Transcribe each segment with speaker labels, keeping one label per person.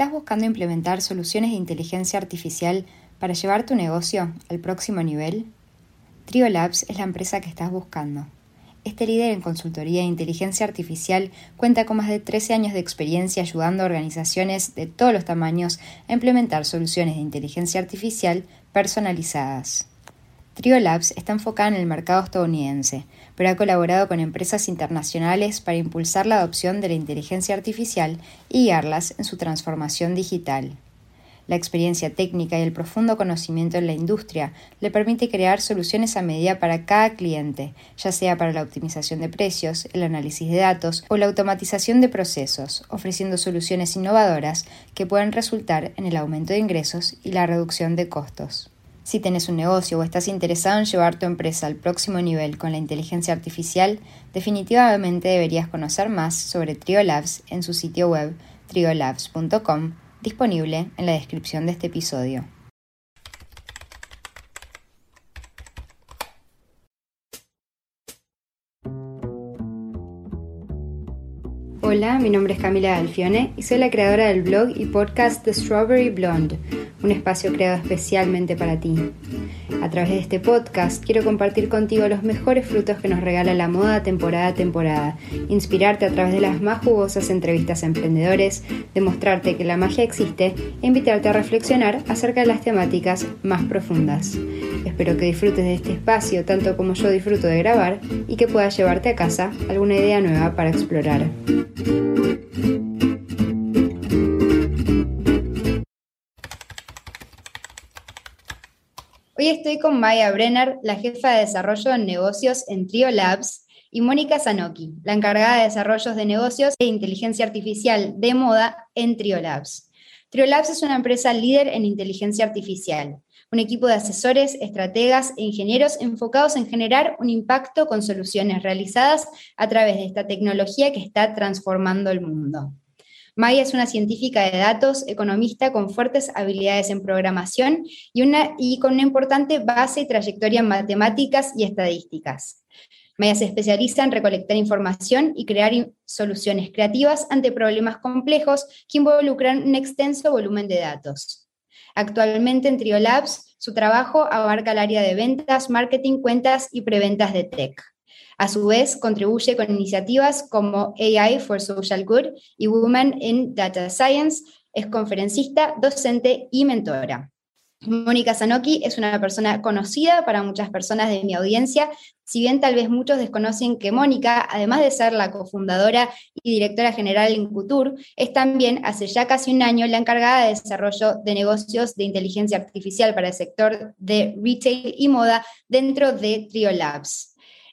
Speaker 1: ¿Estás buscando implementar soluciones de inteligencia artificial para llevar tu negocio al próximo nivel? Trio Labs es la empresa que estás buscando. Este líder en consultoría de inteligencia artificial cuenta con más de 13 años de experiencia ayudando a organizaciones de todos los tamaños a implementar soluciones de inteligencia artificial personalizadas. Trio Labs está enfocada en el mercado estadounidense, pero ha colaborado con empresas internacionales para impulsar la adopción de la inteligencia artificial y guiarlas en su transformación digital. La experiencia técnica y el profundo conocimiento en la industria le permite crear soluciones a medida para cada cliente, ya sea para la optimización de precios, el análisis de datos o la automatización de procesos, ofreciendo soluciones innovadoras que pueden resultar en el aumento de ingresos y la reducción de costos. Si tienes un negocio o estás interesado en llevar tu empresa al próximo nivel con la inteligencia artificial, definitivamente deberías conocer más sobre Triolabs en su sitio web triolabs.com, disponible en la descripción de este episodio. Hola, mi nombre es Camila Alfione y soy la creadora del blog y podcast The Strawberry Blonde un espacio creado especialmente para ti. A través de este podcast quiero compartir contigo los mejores frutos que nos regala la moda temporada a temporada, inspirarte a través de las más jugosas entrevistas a emprendedores, demostrarte que la magia existe e invitarte a reflexionar acerca de las temáticas más profundas. Espero que disfrutes de este espacio tanto como yo disfruto de grabar y que puedas llevarte a casa alguna idea nueva para explorar. Hoy estoy con Maya Brenner, la jefa de desarrollo en negocios en Trio Labs, y Mónica Zanoki, la encargada de desarrollos de negocios e inteligencia artificial de moda en Trio Labs. Trio Labs es una empresa líder en inteligencia artificial, un equipo de asesores, estrategas e ingenieros enfocados en generar un impacto con soluciones realizadas a través de esta tecnología que está transformando el mundo. Maya es una científica de datos, economista con fuertes habilidades en programación y, con una importante base y trayectoria en matemáticas y estadísticas. Maya se especializa en recolectar información y crear soluciones creativas ante problemas complejos que involucran un extenso volumen de datos. Actualmente en Triolabs, su trabajo abarca el área de ventas, marketing, cuentas y preventas de tech. A su vez, contribuye con iniciativas como AI for Social Good y Women in Data Science. Es conferencista, docente y mentora. Mónica Zanoki es una persona conocida para muchas personas de mi audiencia, si bien tal vez muchos desconocen que Mónica, además de ser la cofundadora y directora general en Couture, es también hace ya casi un año la encargada de desarrollo de negocios de inteligencia artificial para el sector de retail y moda dentro de Trio Labs.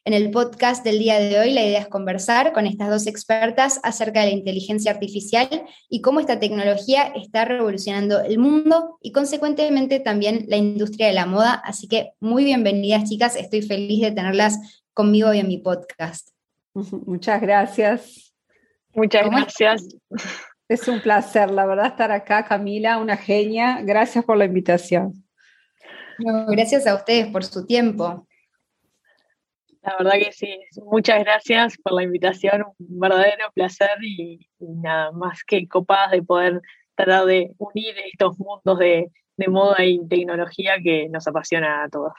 Speaker 1: En el podcast del día de hoy la idea es conversar con estas dos expertas acerca de la inteligencia artificial y cómo esta tecnología está revolucionando el mundo y consecuentemente también la industria de la moda. Así que muy bienvenidas chicas, estoy feliz de tenerlas conmigo hoy en mi podcast.
Speaker 2: Muchas gracias.
Speaker 3: Muchas gracias.
Speaker 2: Es un placer, la verdad, estar acá, Camila, una genia. Gracias por la invitación.
Speaker 1: gracias a ustedes por su tiempo.
Speaker 3: La verdad que sí, muchas gracias por la invitación, un verdadero placer y, nada más que copadas de poder tratar de unir estos mundos de, de moda y tecnología que nos apasiona a todos.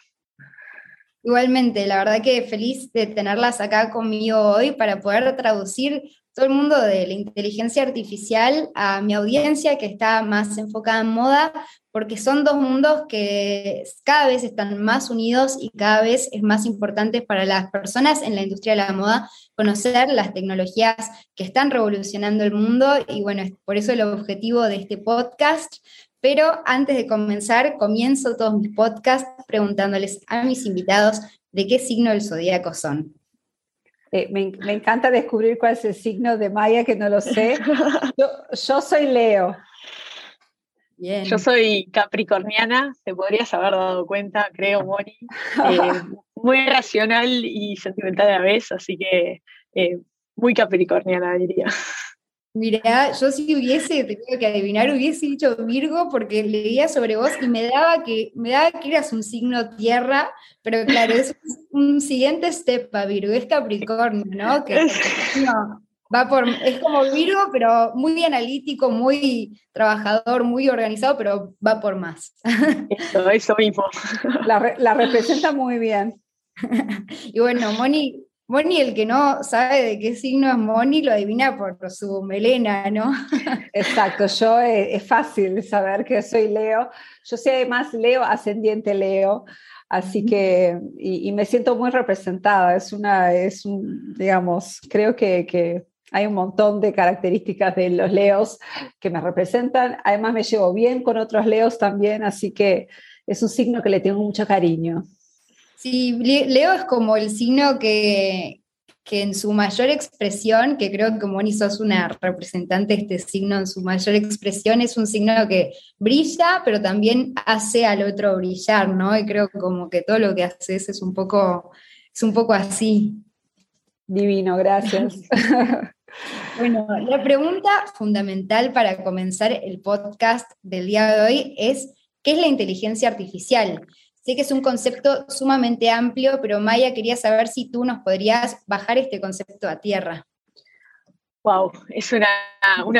Speaker 1: Igualmente, la verdad que feliz de tenerlas acá conmigo hoy para poder traducir todo el mundo de la inteligencia artificial a mi audiencia que está más enfocada en moda, porque son dos mundos que cada vez están más unidos y cada vez es más importante para las personas en la industria de la moda conocer las tecnologías que están revolucionando el mundo y bueno, por eso el objetivo de este podcast. Pero antes de comenzar, comienzo todos mis podcasts preguntándoles a mis invitados de qué signo del zodíaco son.
Speaker 2: Eh, me, encanta descubrir cuál es el signo de Maya, que no lo sé. Yo, soy Leo.
Speaker 3: Yo soy capricorniana, te podrías haber dado cuenta, creo, Moni. Eh, muy racional y sentimental a la vez, así que eh, muy capricorniana, diría.
Speaker 1: Mira, yo si hubiese tenido que adivinar, hubiese dicho Virgo porque leía sobre vos y me daba que, me daba que eras un signo tierra, pero claro, es un siguiente step para Virgo, es Capricornio, ¿no? Que Va por, es como Virgo, pero muy analítico, muy trabajador, muy organizado, pero va por más.
Speaker 3: Eso, eso mismo.
Speaker 2: La, la representa muy bien.
Speaker 1: y bueno, Moni, Moni, el que no sabe de qué signo es Moni, lo adivina por su melena, ¿no?
Speaker 2: Exacto, yo eh, es, fácil saber que soy Leo. Yo soy además Leo, ascendiente Leo, así que, y, me siento muy representada. Es una, es un, digamos, creo que, que hay un montón de características de los Leos que me representan. Además me llevo bien con otros Leos también, así que es un signo que le tengo mucho cariño.
Speaker 1: Sí, Leo es como el signo que, en su mayor expresión, que creo que como sos una representante de este signo en su mayor expresión, es un signo que brilla, pero también hace al otro brillar, ¿no? Y creo como que todo lo que haces es un poco, es un poco así.
Speaker 2: Divino, gracias.
Speaker 1: bueno, la pregunta fundamental para comenzar el podcast del día de hoy es, ¿qué es la inteligencia artificial? Sé que es un concepto sumamente amplio, pero Maya, quería saber si tú nos podrías bajar este concepto a tierra.
Speaker 3: Wow, es una,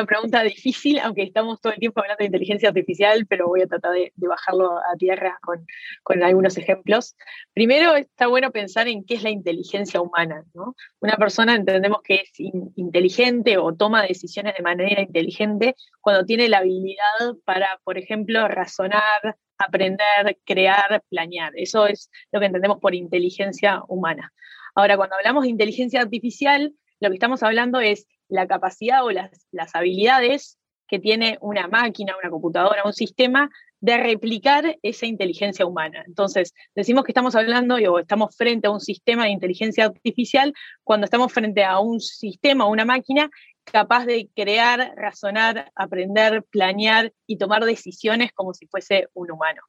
Speaker 3: pregunta difícil, aunque estamos todo el tiempo hablando de inteligencia artificial, pero voy a tratar de, bajarlo a tierra con, con, algunos ejemplos. Primero, está bueno pensar en qué es la inteligencia humana. ¿no? Una persona entendemos que es inteligente o toma decisiones de manera inteligente cuando tiene la habilidad para, por ejemplo, razonar, aprender, crear, planear. Eso es lo que entendemos por inteligencia humana. Ahora, cuando hablamos de inteligencia artificial, lo que estamos hablando es la capacidad o las, habilidades que tiene una máquina, una computadora, un sistema de replicar esa inteligencia humana. Entonces, decimos que estamos hablando o estamos frente a un sistema de inteligencia artificial cuando estamos frente a un sistema o una máquina capaz de crear, razonar, aprender, planear y tomar decisiones como si fuese un humano.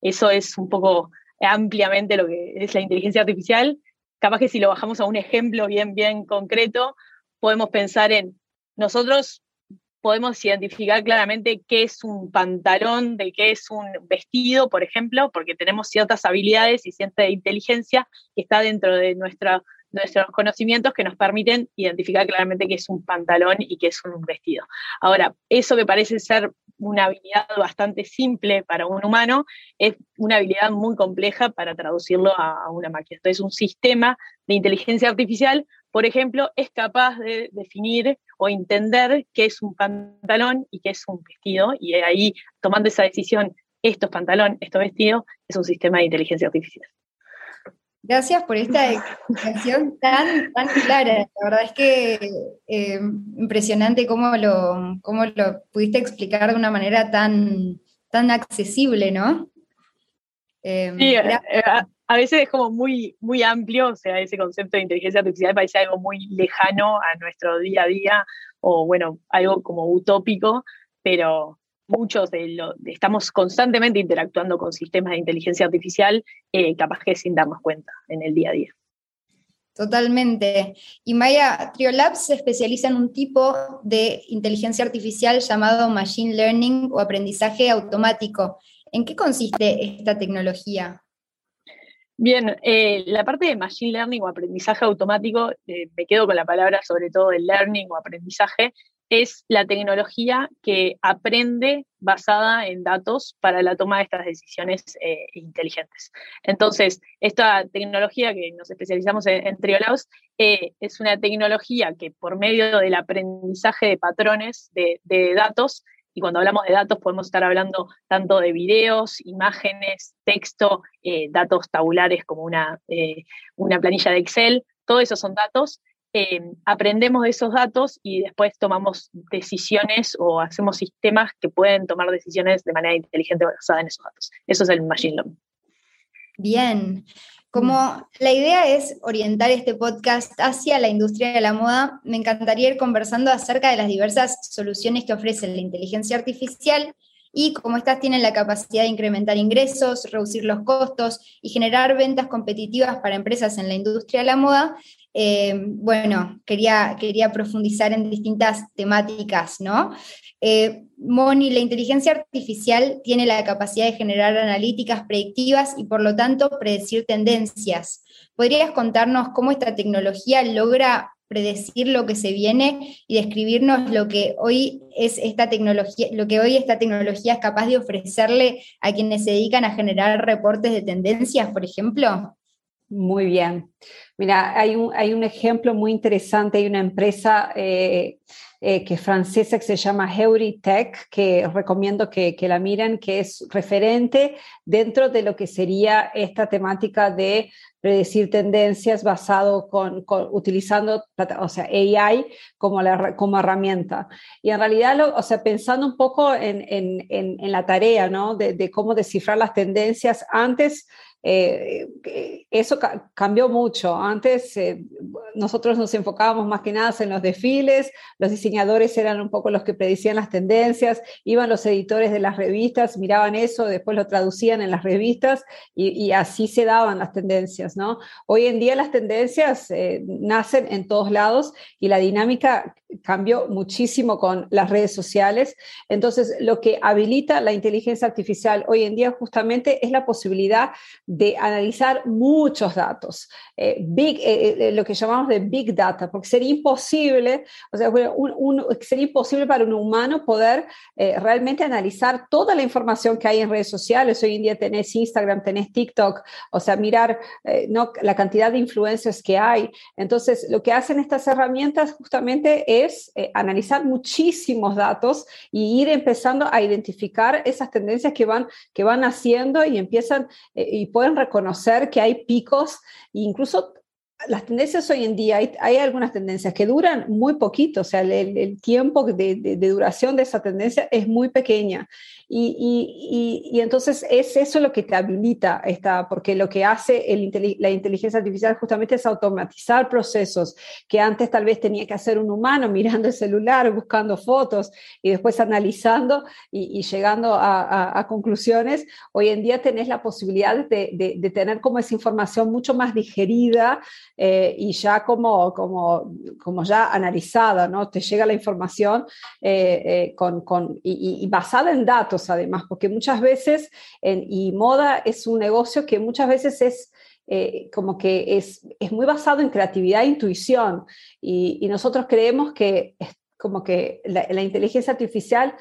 Speaker 3: Eso es un poco ampliamente lo que es la inteligencia artificial. Capaz que si lo bajamos a un ejemplo bien, bien concreto, podemos pensar en nosotros podemos identificar claramente qué es un pantalón, de qué es un vestido, por ejemplo, porque tenemos ciertas habilidades y cierta inteligencia que está dentro de nuestra nuestros conocimientos que nos permiten identificar claramente qué es un pantalón y qué es un vestido. Ahora, eso que parece ser una habilidad bastante simple para un humano es una habilidad muy compleja para traducirlo a, una máquina. Entonces, un sistema de inteligencia artificial, por ejemplo, es capaz de definir o entender qué es un pantalón y qué es un vestido, y ahí, tomando esa decisión, esto es pantalón, esto es vestido, es un sistema de inteligencia artificial.
Speaker 1: Gracias por esta explicación tan, tan clara. La verdad es que eh, impresionante cómo lo, cómo lo pudiste explicar de una manera tan, tan accesible, ¿no?
Speaker 3: Em, sí, eh, eh, a, veces es como muy, muy amplio, o sea, ese concepto de inteligencia artificial parece algo muy lejano a nuestro día a día, o bueno, algo como utópico, pero muchos de lo, estamos constantemente interactuando con sistemas de inteligencia artificial, eh, capaz que sin darnos cuenta en el día a día.
Speaker 1: Totalmente. Y Maya, Triolabs se especializa en un tipo de inteligencia artificial llamado Machine Learning o aprendizaje automático. ¿En qué consiste esta tecnología?
Speaker 3: Bien, eh, la parte de Machine Learning o aprendizaje automático, eh, me quedo con la palabra sobre todo de learning o aprendizaje, es la tecnología que aprende basada en datos para la toma de estas decisiones eh, inteligentes. Entonces, esta tecnología que nos especializamos en, Triolaos eh, es una tecnología que por medio del aprendizaje de patrones de, datos, y cuando hablamos de datos podemos estar hablando tanto de videos, imágenes, texto, eh, datos tabulares como una, una planilla de Excel, todos esos son datos eh, aprendemos de esos datos y después tomamos decisiones o hacemos sistemas que pueden tomar decisiones de manera inteligente basada en esos datos. Eso es el Machine Learning.
Speaker 1: Bien. Como la idea es orientar este podcast hacia la industria de la moda, me encantaría ir conversando acerca de las diversas soluciones que ofrece la inteligencia artificial y cómo estas tienen la capacidad de incrementar ingresos, reducir los costos y generar ventas competitivas para empresas en la industria de la moda, eh, bueno, quería, quería profundizar en distintas temáticas, ¿no? Eh, Moni, la inteligencia artificial tiene la capacidad de generar analíticas predictivas y por lo tanto predecir tendencias. ¿Podrías contarnos cómo esta tecnología logra predecir lo que se viene y describirnos lo que hoy es esta tecnología, lo que hoy esta tecnología es capaz de ofrecerle a quienes se dedican a generar reportes de tendencias, por ejemplo?
Speaker 2: Muy bien. Mira, hay un, hay un ejemplo muy interesante, hay una empresa eh, eh, que es francesa que se llama Heuritech, que recomiendo que, que, la miren, que es referente dentro de lo que sería esta temática de predecir tendencias basado con, utilizando o sea, AI como, la, como herramienta. Y en realidad, o sea, pensando un poco en, en, en, la tarea ¿no? de, de cómo descifrar las tendencias, antes eh, eso cambió mucho. Antes eh, nosotros nos enfocábamos más que nada en los desfiles, los diseñadores eran un poco los que predicían las tendencias, iban los editores de las revistas, miraban eso, después lo traducían en las revistas y, así se daban las tendencias, ¿no? Hoy en día las tendencias eh, nacen en todos lados y la dinámica cambió muchísimo con las redes sociales. Entonces, lo que habilita la inteligencia artificial hoy en día justamente es la posibilidad de analizar muchos datos, eh, big, eh, eh, lo que llamamos de big data, porque sería imposible, o sea, un, sería imposible para un humano poder realmente analizar toda la información que hay en redes sociales. Hoy en día tenés Instagram, tenés TikTok, o sea, mirar ¿no? la cantidad de influencers que hay. Entonces, lo que hacen estas herramientas justamente es analizar muchísimos datos y ir empezando a identificar esas tendencias que van, que van haciendo y empiezan y pueden reconocer que hay picos, incluso las tendencias hoy en día, hay, algunas tendencias que duran muy poquito, o sea, el, tiempo de, de, duración de esa tendencia es muy pequeña. Y, y, entonces es eso lo que te habilita, esta, porque lo que hace el, la inteligencia artificial justamente es automatizar procesos que antes tal vez tenía que hacer un humano mirando el celular, buscando fotos y después analizando y, llegando a, a, conclusiones. Hoy en día tenés la posibilidad de, de, tener como esa información mucho más digerida eh, y ya como, como, como ya analizada, ¿no? Te llega la información eh, eh, con, con, y basada en datos además, porque muchas veces, y moda es un negocio que muchas veces es eh, como que es, es, muy basado en creatividad e intuición, y, nosotros creemos que como que la, inteligencia artificial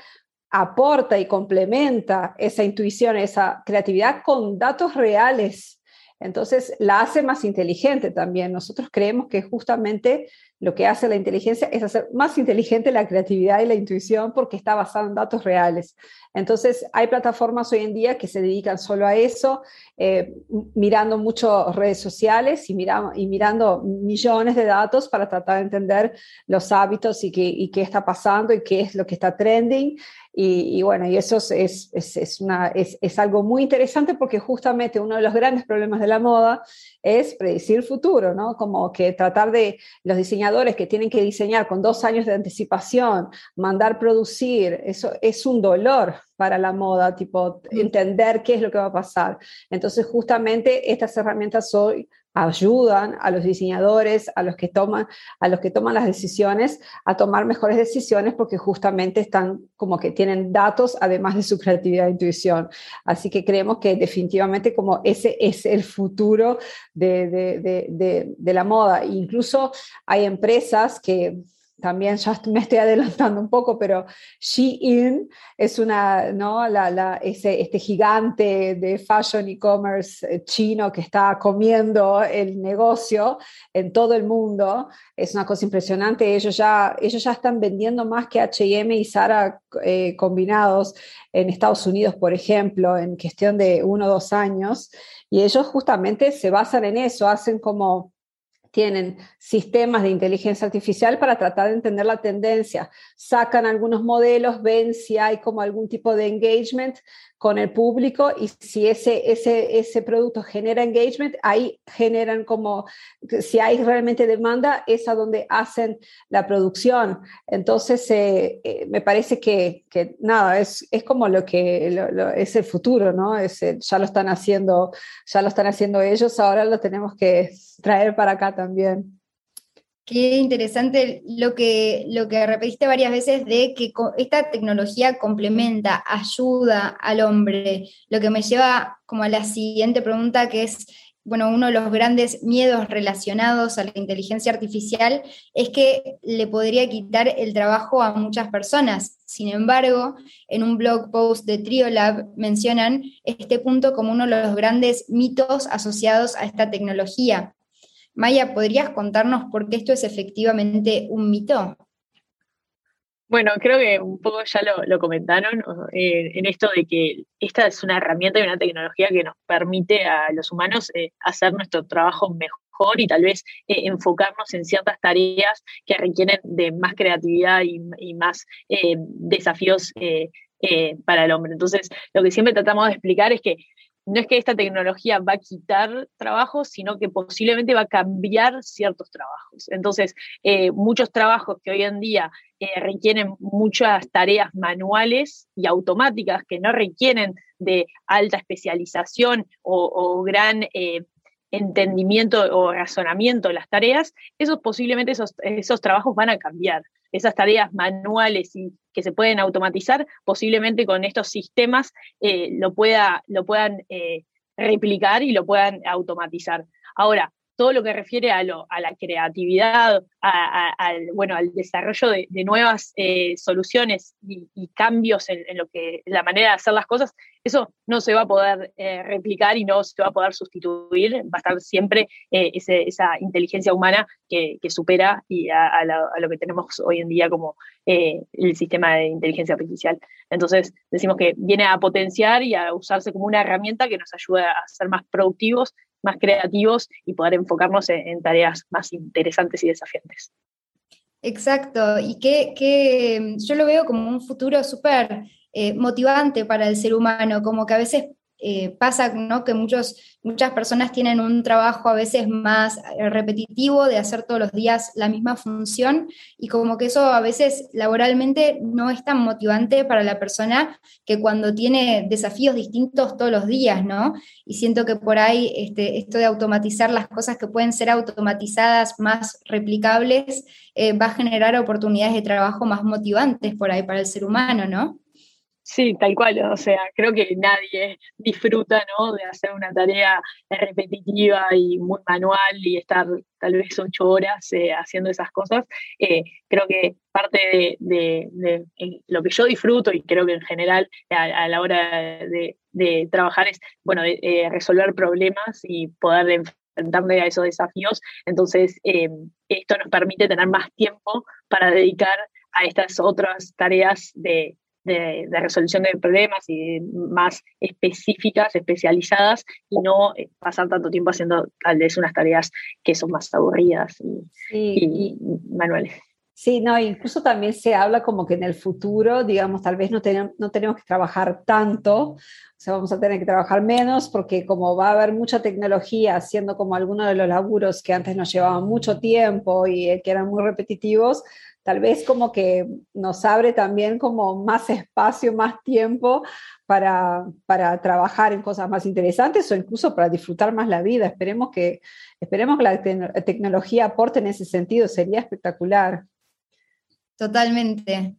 Speaker 2: aporta y complementa esa intuición, esa creatividad con datos reales. Entonces la hace más inteligente también. Nosotros creemos que justamente lo que hace la inteligencia es hacer más inteligente la creatividad y la intuición porque está basada en datos reales. Entonces, hay plataformas hoy en día que se dedican solo a eso, eh, mirando mucho redes sociales y, mirando millones de datos para tratar de entender los hábitos y qué está pasando y qué es lo que está trending. Y, bueno, y eso es, es, es, una, es, es algo muy interesante porque justamente uno de los grandes problemas de la moda es predecir el futuro, ¿no? Como que tratar de los diseñadores que tienen que diseñar con dos años de anticipación, mandar producir, eso es un dolor para la moda, tipo entender qué es lo que va a pasar. Entonces, justamente estas herramientas hoy ayudan a los diseñadores, a los que toman, a los que toman las decisiones, a tomar mejores decisiones porque justamente están como que tienen datos además de su creatividad e intuición. Así que creemos que definitivamente como ese es el futuro de, de, de, de la moda. Incluso hay empresas que también ya me estoy adelantando un poco, pero Shein es una, ¿no? La, la, ese, este gigante de fashion e-commerce eh, chino que está comiendo el negocio en todo el mundo. Es una cosa impresionante. Ellos ya, ellos ya están vendiendo más que HM y Zara eh, combinados en Estados Unidos, por ejemplo, en cuestión de uno o dos años. Y ellos justamente se basan en eso, hacen como tienen sistemas de inteligencia artificial para tratar de entender la tendencia. Sacan algunos modelos, ven si hay como algún tipo de engagement con el público y si ese, ese, ese producto genera engagement, ahí generan como, si hay realmente demanda, es a donde hacen la producción. Entonces, eh, eh, me parece que, que, nada, es, es como lo que es el futuro, ¿no? Es, ya lo están haciendo, ya lo están haciendo ellos, ahora lo tenemos que traer para acá también.
Speaker 1: Qué interesante lo que, lo que repetiste varias veces de que esta tecnología complementa, ayuda al hombre, lo que me lleva como a la siguiente pregunta que es, bueno, uno de los grandes miedos relacionados a la inteligencia artificial es que le podría quitar el trabajo a muchas personas. Sin embargo, en un blog post de Triolab mencionan este punto como uno de los grandes mitos asociados a esta tecnología. Maya, ¿podrías contarnos por qué esto es efectivamente un mito?
Speaker 3: Bueno, creo que un poco ya lo, comentaron eh, en esto de que esta es una herramienta y una tecnología que nos permite a los humanos eh, hacer nuestro trabajo mejor y tal vez eh, enfocarnos en ciertas tareas que requieren de más creatividad y, y más desafíos para el hombre. Entonces, lo que siempre tratamos de explicar es que no es que esta tecnología va a quitar trabajos, sino que posiblemente va a cambiar ciertos trabajos. Entonces, eh, muchos trabajos que hoy en día eh, requieren muchas tareas manuales y automáticas que no requieren de alta especialización o, gran eh, entendimiento o razonamiento de las tareas, esos posiblemente esos, esos trabajos van a cambiar. Esas tareas manuales y que se pueden automatizar, posiblemente con estos sistemas eh, lo, pueda, lo puedan eh, replicar y lo puedan automatizar. Ahora, todo lo que refiere a, a la creatividad, al, bueno, al desarrollo de, nuevas eh, soluciones y, cambios en, lo que la manera de hacer las cosas, eso no se va a poder eh, replicar y no se va a poder sustituir. Va a estar siempre eh, esa inteligencia humana que, supera y a, lo que tenemos hoy en día como el sistema de inteligencia artificial. Entonces, decimos que viene a potenciar y a usarse como una herramienta que nos ayuda a ser más productivos más creativos y poder enfocarnos en, tareas más interesantes y desafiantes.
Speaker 1: Exacto, y que, yo lo veo como un futuro súper eh, motivante para el ser humano, como que a veces eh, pasa ¿no? que muchos, muchas personas tienen un trabajo a veces más eh, repetitivo de hacer todos los días la misma función y como que eso a veces laboralmente no es tan motivante para la persona que cuando tiene desafíos distintos todos los días, ¿no? Y siento que por ahí este, esto de automatizar las cosas que pueden ser automatizadas, más replicables, eh, va a generar oportunidades de trabajo más motivantes por ahí para el ser humano, ¿no?
Speaker 3: Sí, tal cual, o sea, creo que nadie disfruta, ¿no? De hacer una tarea repetitiva y muy manual y estar tal vez ocho horas eh, haciendo esas cosas. Eh, creo que parte de, lo que yo disfruto y creo que en general a, la hora de, trabajar es, bueno, de, resolver problemas y poder enfrentarme a esos desafíos. Entonces, eh, esto nos permite tener más tiempo para dedicar a estas otras tareas de de, resolución de problemas y más específicas, especializadas, y no eh, pasar tanto tiempo haciendo tal vez unas tareas que son más aburridas y, manuales.
Speaker 2: Sí, no, incluso también se habla como que en el futuro, digamos, tal vez no tenemos, no tenemos que trabajar tanto, o sea, vamos a tener que trabajar menos porque como va a haber mucha tecnología haciendo como algunos de los laburos que antes nos llevaban mucho tiempo y que eran muy repetitivos, tal vez como que nos abre también como más espacio, más tiempo para, para, trabajar en cosas más interesantes o incluso para disfrutar más la vida. Esperemos que, esperemos que la tecnología aporte en ese sentido, sería espectacular.
Speaker 1: Totalmente.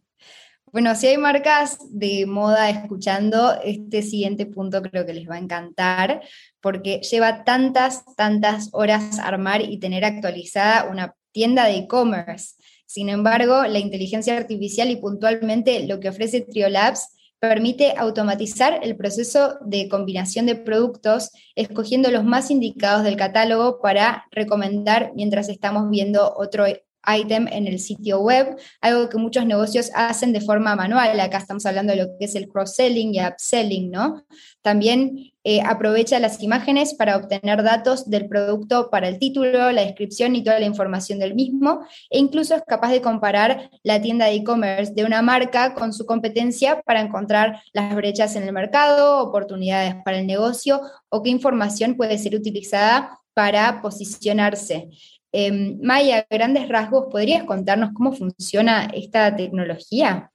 Speaker 1: Bueno, si hay marcas de moda escuchando, este siguiente punto creo que les va a encantar, porque lleva tantas, tantas horas armar y tener actualizada una tienda de e-commerce. Sin embargo, la inteligencia artificial y puntualmente lo que ofrece Triolabs permite automatizar el proceso de combinación de productos, escogiendo los más indicados del catálogo para recomendar mientras estamos viendo otro item en el sitio web, algo que muchos negocios hacen de forma manual. Acá estamos hablando de lo que es el cross-selling y upselling, ¿no? También eh, aprovecha las imágenes para obtener datos del producto para el título, la descripción y toda la información del mismo, e incluso es capaz de comparar la tienda de e-commerce de una marca con su competencia para encontrar las brechas en el mercado, oportunidades para el negocio o qué información puede ser utilizada para posicionarse. Eh, Maya, grandes rasgos, ¿podrías contarnos cómo funciona esta tecnología?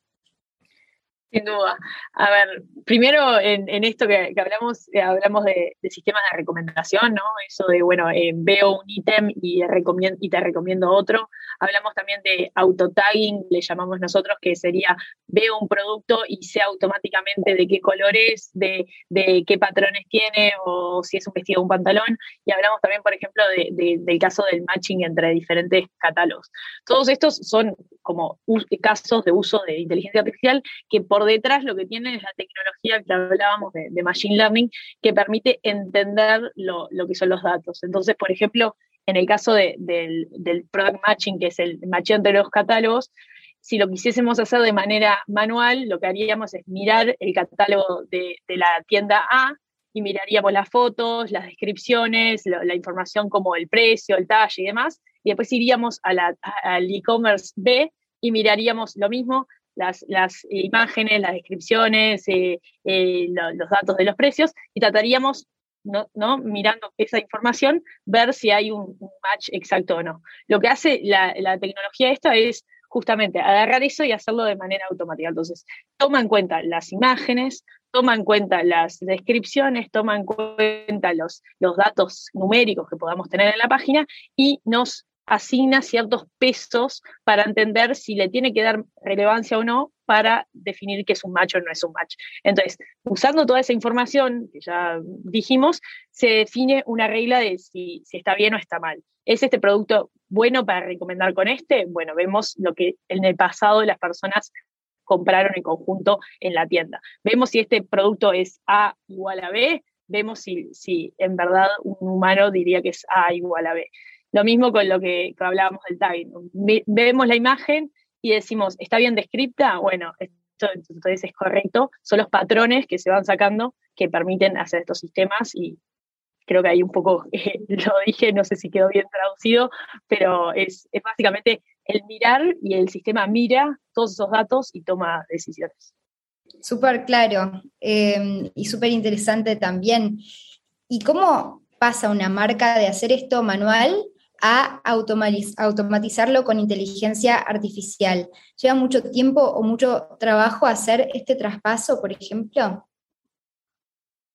Speaker 3: Sin duda. A ver, primero en, esto que, hablamos, eh, hablamos de, sistemas de recomendación, ¿no? Eso de, bueno, eh, veo un ítem y, y te recomiendo otro. Hablamos también de autotagging, le llamamos nosotros, que sería veo un producto y sé automáticamente de qué color es, de, qué patrones tiene o si es un vestido o un pantalón. Y hablamos también, por ejemplo, del caso del matching entre diferentes catálogos. Todos estos son como casos de uso de inteligencia artificial que por detrás lo que tiene es la tecnología que hablábamos de, Machine Learning que permite entender lo, que son los datos. Entonces, por ejemplo, en el caso del, product matching, que es el matching entre los catálogos, si lo quisiésemos hacer de manera manual, lo que haríamos es mirar el catálogo de, la tienda A y miraríamos las fotos, las descripciones, la, información como el precio, el talle y demás, y después iríamos al e-commerce B y miraríamos lo mismo, las, imágenes, las descripciones, eh, eh, los datos de los precios y trataríamos, ¿no? mirando esa información, ver si hay un, match exacto o no. Lo que hace la, tecnología esta es justamente agarrar eso y hacerlo de manera automática. Entonces, toma en cuenta las imágenes, toma en cuenta las descripciones, toma en cuenta los, los datos numéricos que podamos tener en la página y nos asigna ciertos pesos para entender si le tiene que dar relevancia o no para definir que es un match o no es un match. Entonces, usando toda esa información que ya dijimos, se define una regla de si, está bien o está mal. ¿Es este producto bueno para recomendar con este? Bueno, vemos lo que en el pasado las personas compraron en conjunto en la tienda. Vemos si este producto es A igual a B, vemos si, si en verdad un humano diría que es A igual a B. Lo mismo con lo que, hablábamos del tagging. Vemos la imagen y decimos, ¿está bien descripta? Bueno, esto entonces es correcto. Son los patrones que se van sacando que permiten hacer estos sistemas y creo que ahí un poco eh, lo dije, no sé si quedó bien traducido, pero es, básicamente el mirar y el sistema mira todos esos datos y toma decisiones.
Speaker 1: Súper claro eh, y súper interesante también. ¿Y cómo pasa una marca de hacer esto manual a automatizarlo con inteligencia artificial. ¿Lleva mucho tiempo o mucho trabajo hacer este traspaso, por ejemplo?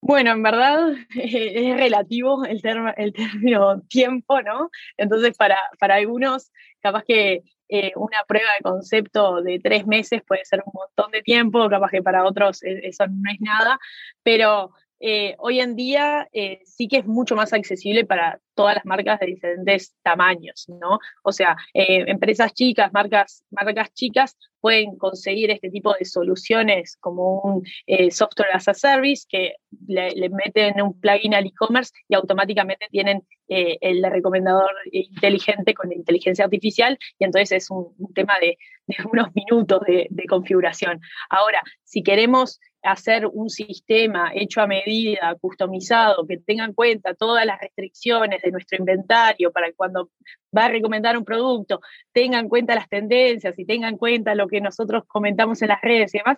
Speaker 3: Bueno, en verdad es relativo el, término tiempo, ¿no? Entonces, para, para algunos, capaz que eh, una prueba de concepto de tres meses puede ser un montón de tiempo, capaz que para otros e-, eso no es nada, pero eh, hoy en día eh, sí que es mucho más accesible para todas las marcas de diferentes tamaños, ¿no? O sea, eh, empresas chicas, marcas, marcas chicas pueden conseguir este tipo de soluciones como un software as a service que le, meten un plugin al e-commerce y automáticamente tienen el recomendador inteligente con inteligencia artificial y entonces es un, tema de, unos minutos de, de configuración. Ahora, si queremos hacer un sistema hecho a medida, customizado, que tenga en cuenta todas las restricciones de nuestro inventario para cuando va a recomendar un producto tenga en cuenta las tendencias y tenga en cuenta lo que nosotros comentamos en las redes y demás,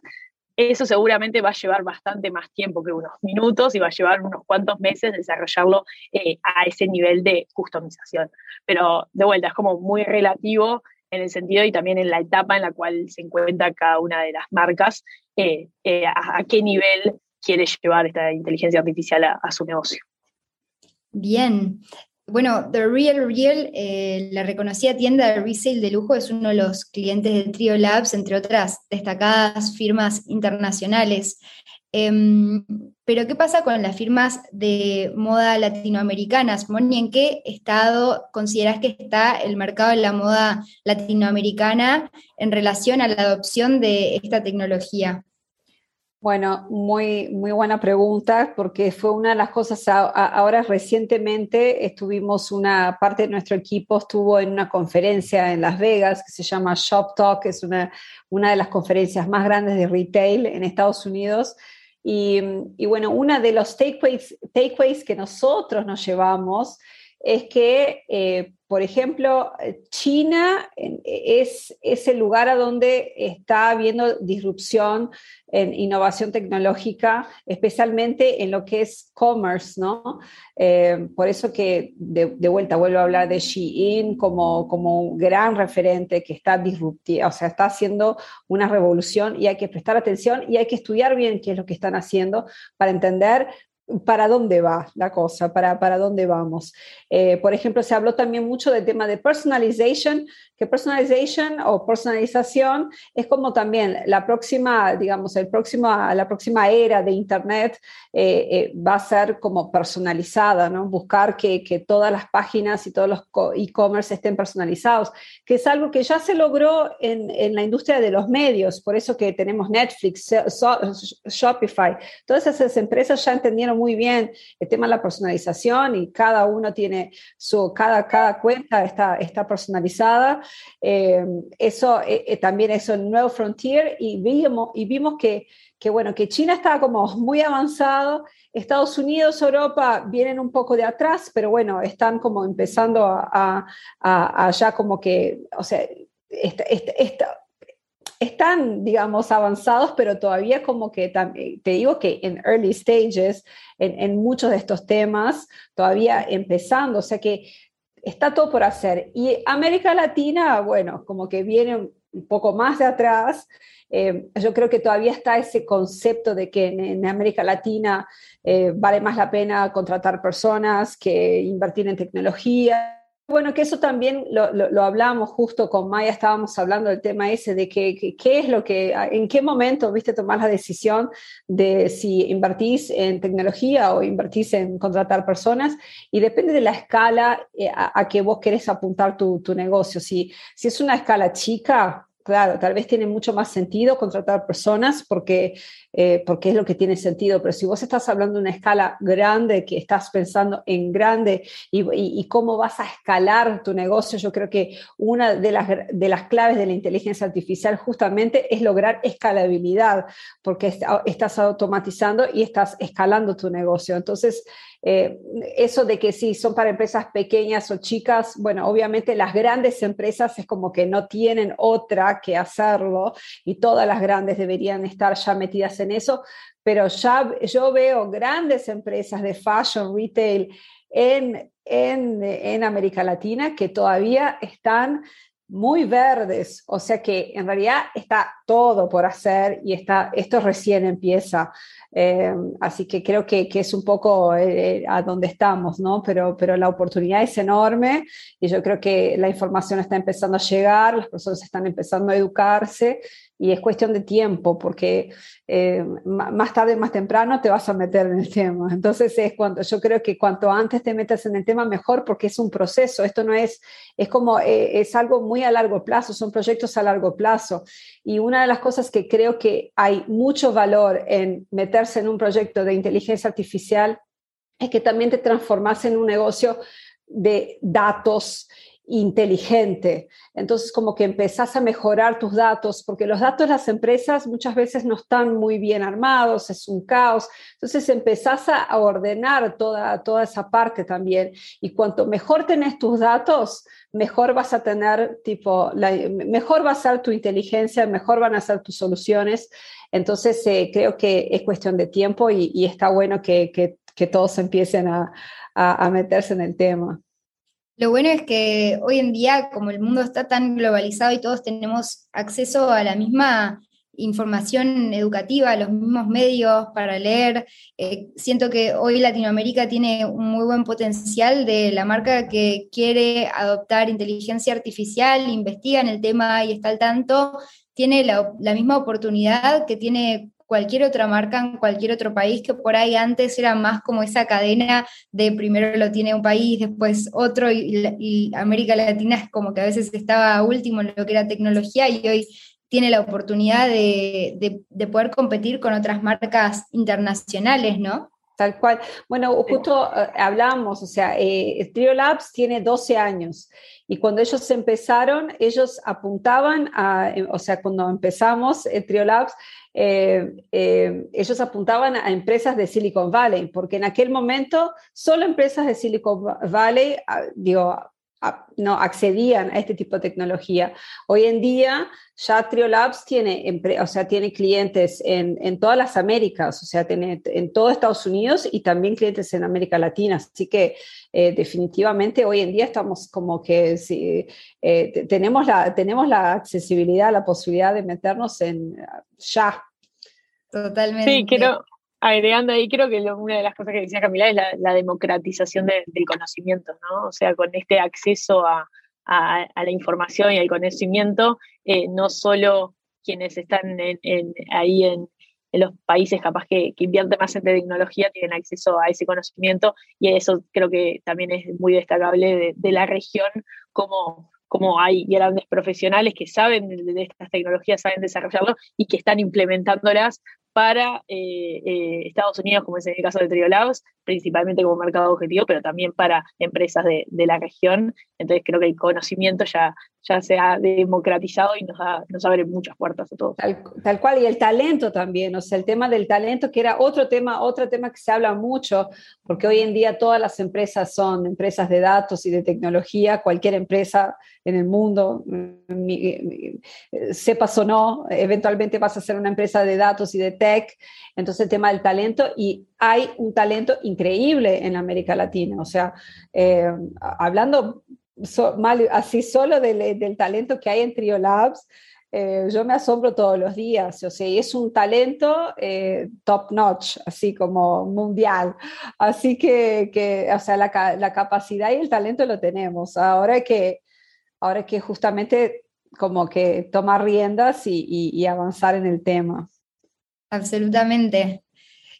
Speaker 3: eso seguramente va a llevar bastante más tiempo que unos minutos y va a llevar unos cuantos meses desarrollarlo eh, a ese nivel de customización. Pero de vuelta, es como muy relativo en el sentido y también en la etapa en la cual se encuentra cada una de las marcas, eh, eh, a, qué nivel quiere llevar esta inteligencia artificial a, su negocio.
Speaker 1: Bien. Bueno, The Real Real, eh, la reconocida tienda de resale de lujo, es uno de los clientes de Trio Labs, entre otras destacadas firmas internacionales. Em, pero, ¿qué pasa con las firmas de moda latinoamericanas? Moni, ¿en qué estado consideras que está el mercado de la moda latinoamericana en relación a la adopción de esta tecnología?
Speaker 2: Bueno, muy, muy buena pregunta, porque fue una de las cosas, ahora recientemente estuvimos, una parte de nuestro equipo estuvo en una conferencia en Las Vegas que se llama Shop Talk, es una, una de las conferencias más grandes de retail en Estados Unidos, y, bueno, uno de los takeaways, takeaways que nosotros nos llevamos es que eh, por ejemplo, China es, es el lugar a donde está habiendo disrupción en innovación tecnológica, especialmente en lo que es commerce, ¿no? Eh, por eso que de, vuelta vuelvo a hablar de Shein como, como un gran referente que está disruptivo, o sea, está haciendo una revolución y hay que prestar atención y hay que estudiar bien qué es lo que están haciendo para entender para dónde va la cosa, para, para dónde vamos. Eh, por ejemplo, se habló también mucho del tema de personalization, que personalization o personalización es como también la próxima, digamos, el próximo, la próxima era de Internet eh, eh, va a ser como personalizada, ¿no? Buscar que, que todas las páginas y todos los e-commerce estén personalizados, que es algo que ya se logró en, en, la industria de los medios, por eso que tenemos Netflix, Shopify, todas esas empresas ya entendieron muy bien el tema de la personalización y cada uno tiene su, cada, cada cuenta está, está personalizada. Eh, eso eh, también es un nuevo frontier y vimos, y vimos que, que, bueno, que China está como muy avanzado, Estados Unidos, Europa vienen un poco de atrás, pero bueno, están como empezando a, a, ya como que, o sea, están, digamos, avanzados, pero todavía como que, te digo que en early stages, en, en, muchos de estos temas, todavía empezando, o sea que está todo por hacer. Y América Latina, bueno, como que viene un poco más de atrás. Eh, yo creo que todavía está ese concepto de que en, América Latina eh, vale más la pena contratar personas que invertir en tecnología bueno, que eso también lo, lo, hablamos justo con Maya, estábamos hablando del tema ese de qué es lo que, en qué momento, viste, tomar la decisión de si invertís en tecnología o invertís en contratar personas y depende de la escala eh, a, que vos querés apuntar tu, tu negocio. Si, si es una escala chica, claro, tal vez tiene mucho más sentido contratar personas porque, eh, porque es lo que tiene sentido, pero si vos estás hablando de una escala grande, que estás pensando en grande y, cómo vas a escalar tu negocio, yo creo que una de las, de las claves de la inteligencia artificial justamente es lograr escalabilidad, porque estás automatizando y estás escalando tu negocio. Entonces, eh, eso de que sí, son para empresas pequeñas o chicas, bueno, obviamente las grandes empresas es como que no tienen otra que hacerlo y todas las grandes deberían estar ya metidas en eso, pero ya yo veo grandes empresas de fashion, retail en, en, en América Latina que todavía están muy verdes, o sea que en realidad está todo por hacer y está, esto recién empieza. Eh, así que creo que, que es un poco eh, a donde estamos, ¿no? Pero, pero la oportunidad es enorme y yo creo que la información está empezando a llegar, las personas están empezando a educarse y es cuestión de tiempo, porque eh, más tarde, más temprano te vas a meter en el tema. Entonces es cuando yo creo que cuanto antes te metas en el tema, mejor, porque es un proceso. Esto no es, es como, eh, es algo muy a largo plazo, son proyectos a largo plazo. Y una de las cosas que creo que hay mucho valor en meterse en un proyecto de inteligencia artificial es que también te transformas en un negocio de datos inteligente. Entonces, como que empezás a mejorar tus datos, porque los datos de las empresas muchas veces no están muy bien armados, es un caos. Entonces, empezás a ordenar toda, toda esa parte también. Y cuanto mejor tenés tus datos, mejor vas a tener, tipo, mejor va a ser tu inteligencia, mejor van a ser tus soluciones. Entonces, eh, creo que es cuestión de tiempo y, está bueno que, que, todos empiecen a, a meterse en el tema.
Speaker 1: Lo bueno es que hoy en día, como el mundo está tan globalizado y todos tenemos acceso a la misma información educativa, a los mismos medios para leer, eh, siento que hoy Latinoamérica tiene un muy buen potencial de la marca que quiere adoptar inteligencia artificial, investiga en el tema y está al tanto, tiene la, la misma oportunidad que tiene cualquier otra marca en cualquier otro país, que por ahí antes era más como esa cadena de primero lo tiene un país, después otro, y, América Latina es como que a veces estaba último en lo que era tecnología y hoy tiene la oportunidad de, de, poder competir con otras marcas internacionales, ¿no?
Speaker 2: Tal cual. Bueno, justo eh, hablamos, o sea, eh, Trio Labs tiene 12 años y cuando ellos empezaron, ellos apuntaban a, eh, o sea, cuando empezamos Trio Labs, eh, eh, ellos apuntaban a empresas de Silicon Valley, porque en aquel momento solo empresas de Silicon Valley, ah, digo, no accedían a este tipo de tecnología. Hoy en día ya Triolabs tiene, o sea, tiene clientes en, en, todas las Américas, o sea, tiene en todo Estados Unidos y también clientes en América Latina. Así que eh, definitivamente hoy en día estamos como que eh, tenemos, la, tenemos la accesibilidad, la posibilidad de meternos en ya.
Speaker 3: Totalmente. Sí, quiero, agregando ahí, creo que una de las cosas que decía Camila es la, democratización del conocimiento, ¿no? O sea, con este acceso a, la información y al conocimiento, eh, no solo quienes están ahí en, los países capaz que, invierten más en tecnología tienen acceso a ese conocimiento y eso creo que también es muy destacable de, la región, como, como hay grandes profesionales que saben de, de, estas tecnologías, saben desarrollarlo y que están implementándolas para eh, eh, Estados Unidos, como es en el caso de Triolabs, principalmente como mercado objetivo, pero también para empresas de, la región. Entonces creo que el conocimiento ya, ya se ha democratizado y nos, nos abre muchas puertas a todos.
Speaker 2: Tal, cual, y el talento también, o sea, el tema del talento, que era otro tema, otro tema que se habla mucho, porque hoy en día todas las empresas son empresas de datos y de tecnología, cualquier empresa en el mundo, mm, sepas o no, eventualmente vas a ser una empresa de datos y de tech, entonces el tema del talento, y hay un talento increíble en América Latina, o sea, eh, hablando mal, así solo del, talento que hay en Triolabs, eh, yo me asombro todos los días, o sea, es un talento eh, top notch, así como mundial. Así que, que o sea, la, la, capacidad y el talento lo tenemos. Ahora que, ahora que justamente como que tomar riendas y, y avanzar en el tema.
Speaker 1: Absolutamente.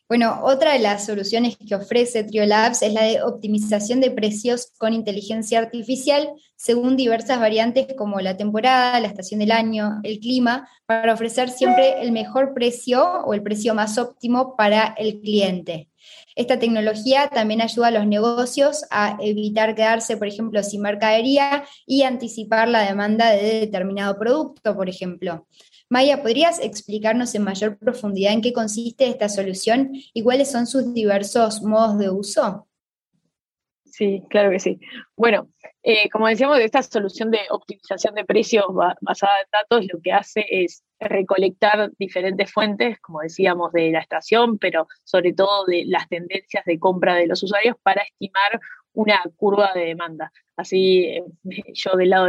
Speaker 1: Bueno, otra de las soluciones que ofrece Triolabs es la de optimización de precios con inteligencia artificial según diversas variantes como la temporada, la estación del año, el clima, para ofrecer siempre el mejor precio o el precio más óptimo para el cliente. Esta tecnología también ayuda a los negocios a evitar quedarse, por ejemplo, sin mercadería y anticipar la demanda de determinado producto, por ejemplo. Maya, ¿podrías explicarnos en mayor profundidad en qué consiste esta solución y cuáles son sus diversos modos de uso?
Speaker 3: Sí, claro que sí. Bueno, eh, como decíamos, esta solución de optimización de precios basada en datos lo que hace es recolectar diferentes fuentes, como decíamos, de la estación, pero sobre todo de las tendencias de compra de los usuarios para estimar una curva de demanda. Así, eh, yo del lado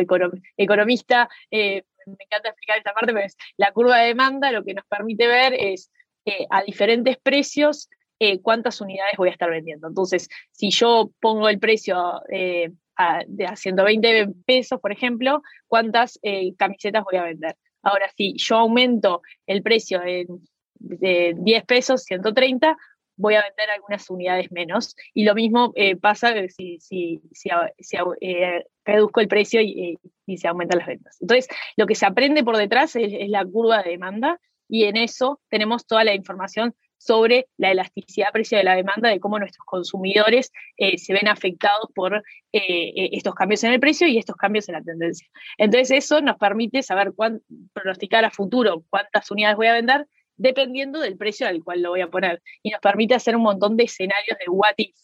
Speaker 3: economista, eh, me encanta explicar esta parte, pero la curva de demanda lo que nos permite ver es eh, a diferentes precios eh, cuántas unidades voy a estar vendiendo. Entonces, si yo pongo el precio eh, a, de 120 pesos, por ejemplo, ¿cuántas camisetas voy a vender? Ahora, si yo aumento el precio de 10 pesos, 130, voy a vender algunas unidades menos. Y lo mismo eh, pasa si, si, si, eh, reduzco el precio y, se aumentan las ventas. Entonces, lo que se aprende por detrás es, la curva de demanda y en eso tenemos toda la información sobre la elasticidad precio de la demanda, de cómo nuestros consumidores eh, se ven afectados por estos cambios en el precio y estos cambios en la tendencia. Entonces eso nos permite saber cuán, pronosticar a futuro cuántas unidades voy a vender dependiendo del precio al cual lo voy a poner. Y nos permite hacer un montón de escenarios de what if.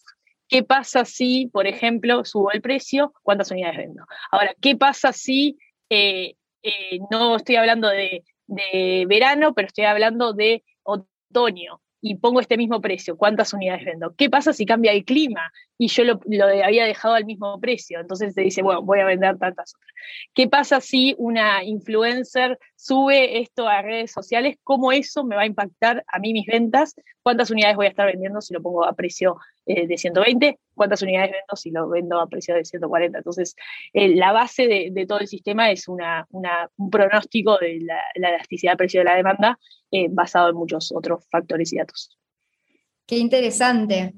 Speaker 3: ¿Qué pasa si, por ejemplo, subo el precio? ¿Cuántas unidades vendo? Ahora, ¿qué pasa si eh, eh, no estoy hablando de, de verano, pero estoy hablando de otoño? y pongo este mismo precio, ¿cuántas unidades vendo? ¿Qué pasa si cambia el clima y yo lo, había dejado al mismo precio? Entonces te dice, bueno, voy a vender tantas otras. ¿Qué pasa si una influencer sube esto a redes sociales? ¿Cómo eso me va a impactar a mí mis ventas? ¿Cuántas unidades voy a estar vendiendo si lo pongo a precio eh, de 120? ¿Cuántas unidades vendo si lo vendo a precio de 140? Entonces, eh, la base de, todo el sistema es un pronóstico de la, la elasticidad de precio de la demanda eh, basado en muchos otros factores y datos.
Speaker 1: Qué interesante.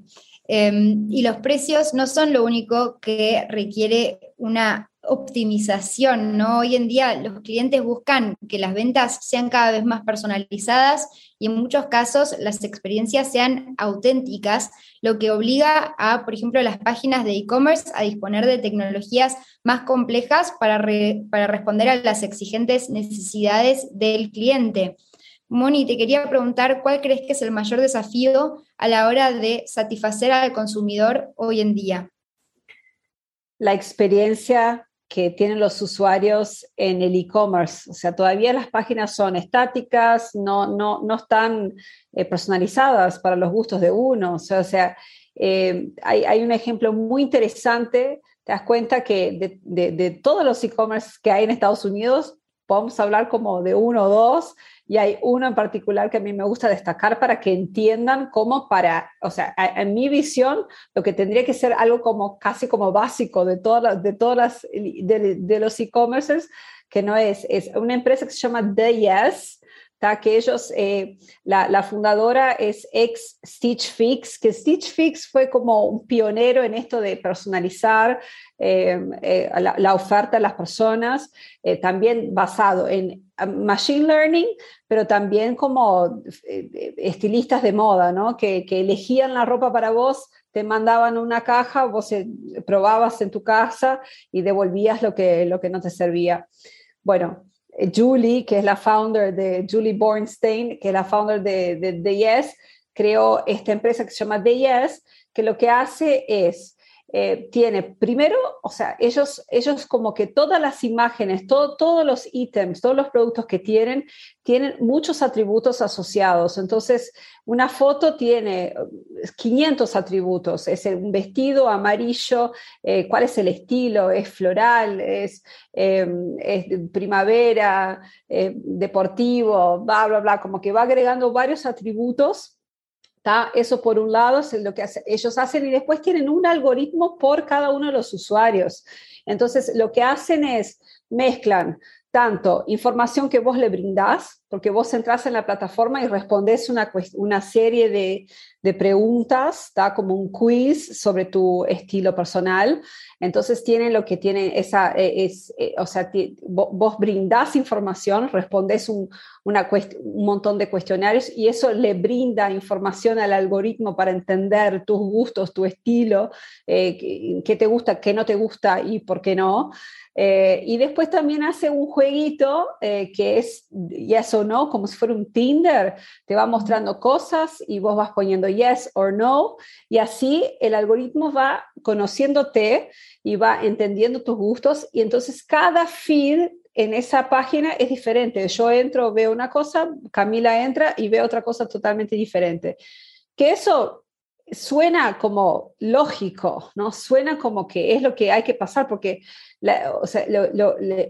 Speaker 1: Em, y los precios no son lo único que requiere una optimización, ¿no? Hoy en día los clientes buscan que las ventas sean cada vez más personalizadas y en muchos casos las experiencias sean auténticas, lo que obliga a, por ejemplo, las páginas de e-commerce a disponer de tecnologías más complejas para, para responder a las exigentes necesidades del cliente. Moni, te quería preguntar cuál crees que es el mayor desafío a la hora de satisfacer al consumidor hoy en día.
Speaker 2: la experiencia que tienen los usuarios en el e-commerce. O sea, todavía las páginas son estáticas, no, no, no están eh, personalizadas para los gustos de uno. O sea, eh, hay, hay, un ejemplo muy interesante. Te das cuenta que de, de todos los e-commerce que hay en Estados Unidos, podemos hablar como de uno o dos y hay uno en particular que a mí me gusta destacar para que entiendan cómo para, o sea, en mi visión, lo que tendría que ser algo como casi como básico de todas de todas de, de los e-commerces, que no es, es una empresa que se llama The Yes, que ellos, eh, la, fundadora es ex Stitch Fix, que Stitch Fix fue como un pionero en esto de personalizar eh, eh, la, oferta a las personas, también basado en machine learning, pero también como estilistas de moda, ¿no? que, elegían la ropa para vos te mandaban una caja, vos probabas en tu casa y devolvías lo que, lo que no te servía. Bueno, Julie, que es la founder de Julie Bornstein, que es la founder de, de, de Yes, creó esta empresa que se llama The Yes, que lo que hace es eh, tiene primero, o sea, ellos, ellos como que todas las imágenes, todo, todos los ítems, todos los productos que tienen, tienen muchos atributos asociados. Entonces, una foto tiene 500 atributos. Es un vestido amarillo, eh, cuál es el estilo, es floral, es, em, es primavera, eh, deportivo, bla, bla, bla, como que va agregando varios atributos eso por un lado es lo que ellos hacen y después tienen un algoritmo por cada uno de los usuarios. Entonces, lo que hacen es mezclan tanto información que vos le brindás, porque vos entras en la plataforma y respondes una, una serie de, de preguntas, está como un quiz sobre tu estilo personal. Entonces tienen lo que tienen esa, eh, es, eh, o sea, vos brindás información, respondes un, una un montón de cuestionarios y eso le brinda información al algoritmo para entender tus gustos, tu estilo, eh, qué te gusta, qué no te gusta y por qué no. Eh, y después también hace un jueguito eh, que es yes o no, como si fuera un Tinder. Te va mostrando cosas y vos vas poniendo yes or no. Y así el algoritmo va conociéndote y va entendiendo tus gustos. Y entonces cada feed en esa página es diferente. Yo entro, veo una cosa, Camila entra y ve otra cosa totalmente diferente. Que eso suena como lógico, ¿no? Suena como que es lo que hay que pasar, porque o sea,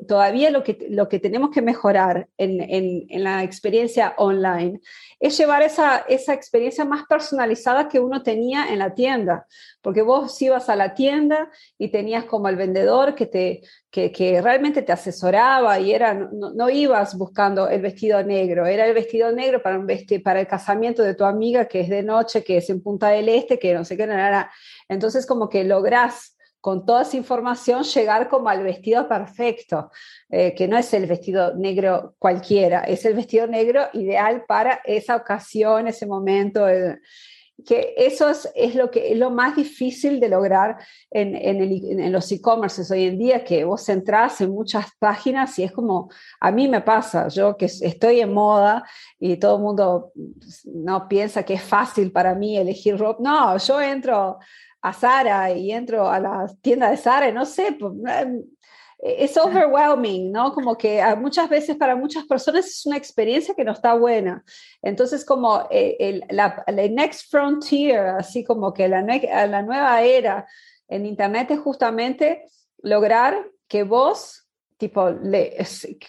Speaker 2: todavía lo que, lo que tenemos que mejorar en, en, en, la experiencia online es llevar esa, esa experiencia más personalizada que uno tenía en la tienda, porque vos ibas a la tienda y tenías como el vendedor que, te, que, realmente te asesoraba y era, no, ibas buscando el vestido negro, era el vestido negro para, un vesti para el casamiento de tu amiga que es de noche, que es en Punta del Este, que no sé qué, era. Entonces como que lográs con toda esa información llegar como al vestido perfecto, eh, que no es el vestido negro cualquiera, es el vestido negro ideal para esa ocasión, ese momento. Que eso es, es, lo que es lo más difícil de lograr en, en, los e-commerces hoy en día, que vos entras en muchas páginas y es como, a mí me pasa, yo que estoy en moda y todo el mundo no piensa que es fácil para mí elegir ropa, no, yo entro a Sara y entro a la tienda de Sara, no sé, pues, em, es overwhelming, ¿no? Como que muchas veces para muchas personas es una experiencia que no está buena. Entonces, como eh, el, la, next frontier, así como que la, la nueva era en Internet es justamente lograr que vos, tipo, le,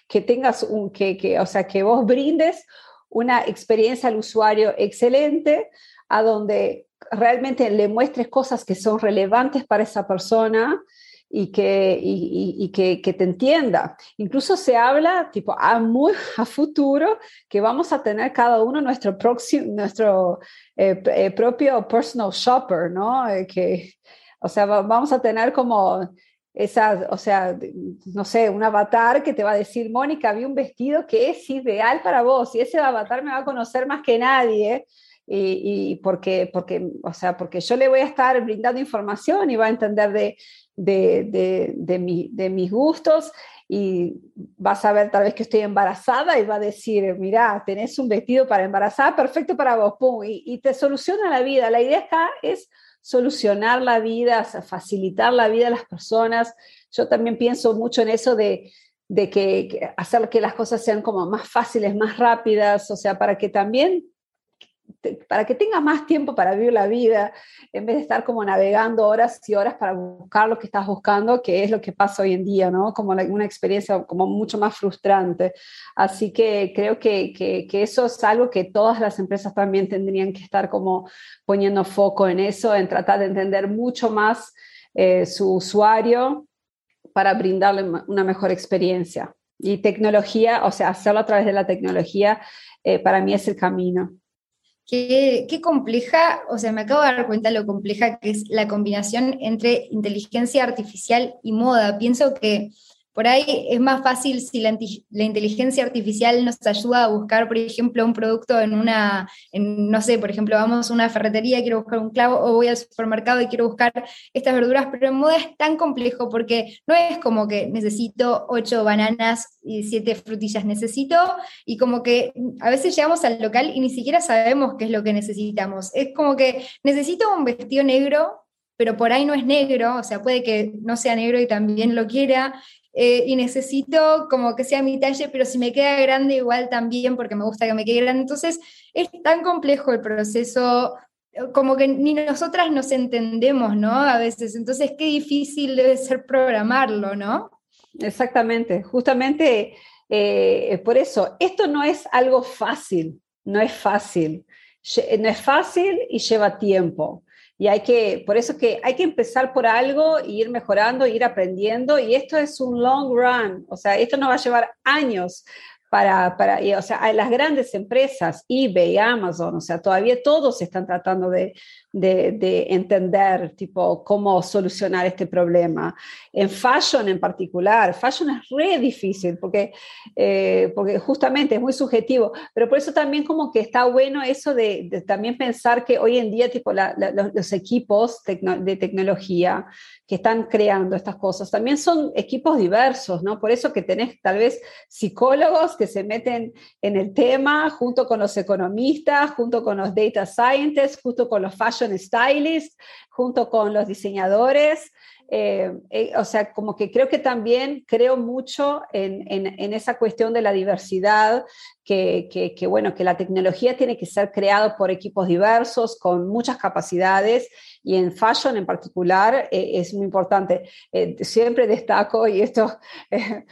Speaker 2: que tengas un, que, que, o sea, que vos brindes una experiencia al usuario excelente, a donde realmente le muestres cosas que son relevantes para esa persona y que, y, que, que, te entienda. Incluso se habla tipo a, muy, a futuro que vamos a tener cada uno nuestro, próximo, nuestro eh, eh, propio personal shopper, ¿no? Eh, que, o sea, vamos a tener como esa, o sea, no sé, un avatar que te va a decir, Mónica, vi un vestido que es ideal para vos y ese avatar me va a conocer más que nadie y, porque, porque, o sea, porque yo le voy a estar brindando información y va a entender de, de, de, de, mi, de mis gustos y va a saber tal vez que estoy embarazada y va a decir, mira, tenés un vestido para embarazada, perfecto para vos, y, y te soluciona la vida. La idea acá es solucionar la vida, facilitar la vida a las personas. Yo también pienso mucho en eso de, de que, hacer que las cosas sean como más fáciles, más rápidas, o sea, para que también para que tenga más tiempo para vivir la vida, en vez de estar como navegando horas y horas para buscar lo que estás buscando, que es lo que pasa hoy en día, ¿no? Como una experiencia como mucho más frustrante. Así que creo que, que, eso es algo que todas las empresas también tendrían que estar como poniendo foco en eso, en tratar de entender mucho más eh, su usuario para brindarle una mejor experiencia. Y tecnología, o sea, hacerlo a través de la tecnología, eh, para mí es el camino.
Speaker 1: Qué, qué, compleja, o sea, me acabo de dar cuenta lo compleja que es la combinación entre inteligencia artificial y moda. Pienso que por ahí es más fácil si la, inteligencia artificial nos ayuda a buscar, por ejemplo, un producto en una, no sé, por ejemplo, vamos a una ferretería, quiero buscar un clavo, o voy al supermercado y quiero buscar estas verduras, pero en moda es tan complejo porque no es como que necesito ocho bananas y siete frutillas, necesito, y como que a veces llegamos al local y ni siquiera sabemos qué es lo que necesitamos. Es como que necesito un vestido negro, pero por ahí no es negro, o sea, puede que no sea negro y también lo quiera, eh, y necesito como que sea mi talle, pero si me queda grande igual también porque me gusta que me quede grande. Entonces es tan complejo el proceso, como que ni nosotras nos entendemos, ¿no? A veces. Entonces qué difícil debe ser programarlo, ¿no?
Speaker 2: Exactamente, justamente eh, por eso, esto no es algo fácil, no es fácil, no es fácil y lleva tiempo. Y hay que, por eso que hay que empezar por algo e ir mejorando, ir aprendiendo. Y esto es un long run, o sea, esto no va a llevar años para, para o sea, las grandes empresas, eBay, Amazon, o sea, todavía todos están tratando de, de, entender, tipo, cómo solucionar este problema. En fashion en particular, fashion es re difícil porque, eh, porque justamente es muy subjetivo, pero por eso también como que está bueno eso de, también pensar que hoy en día, tipo, los, equipos de tecnología que están creando estas cosas también son equipos diversos, ¿no? Por eso que tenés tal vez psicólogos que se meten en el tema junto con los economistas, junto con los data scientists, junto con los fashion stylist, junto con los diseñadores. Eh, eh, o sea, como que creo que también creo mucho en, en, esa cuestión de la diversidad, que, que, bueno, que la tecnología tiene que ser creada por equipos diversos, con muchas capacidades, y en fashion en particular eh, es muy importante. siempre destaco, y esto,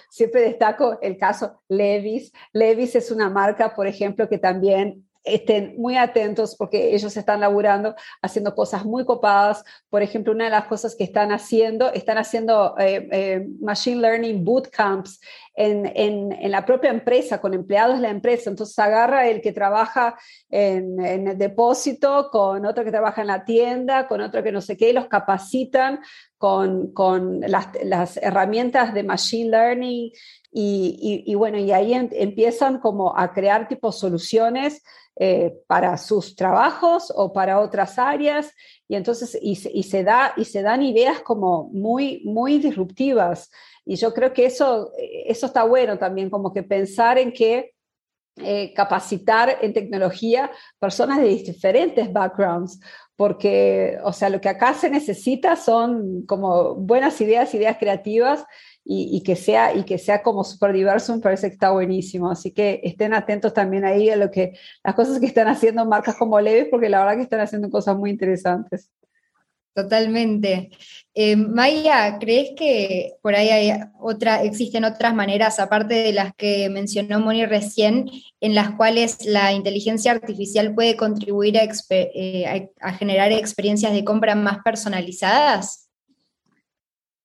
Speaker 2: siempre destaco el caso Levis. Levis es una marca, por ejemplo, que también estén muy atentos porque ellos están laburando, haciendo cosas muy copadas. Por ejemplo, una de las cosas que están haciendo, están haciendo eh, eh, Machine Learning Bootcamps en, en, en, la propia empresa, con empleados de la empresa. Entonces agarra el que trabaja en, en, el depósito con otro que trabaja en la tienda, con otro que no sé qué, y los capacitan con, con las, las, herramientas de Machine Learning. Y, y, y bueno, y ahí empiezan como a crear tipo soluciones eh, para sus trabajos o para otras áreas y entonces y, se da y se dan ideas como muy muy disruptivas y yo creo que eso eso está bueno también como que pensar en que eh, capacitar en tecnología personas de diferentes backgrounds porque o sea lo que acá se necesita son como buenas ideas ideas creativas y, que sea, y que sea como súper diverso, me parece que está buenísimo. Así que estén atentos también ahí a lo que, las cosas que están haciendo marcas como Leves, porque la verdad que están haciendo cosas muy interesantes.
Speaker 1: Totalmente. Eh, Maya, ¿crees que por ahí hay otra, existen otras maneras, aparte de las que mencionó Moni recién, en las cuales la inteligencia artificial puede contribuir a, eh, generar experiencias de compra más personalizadas?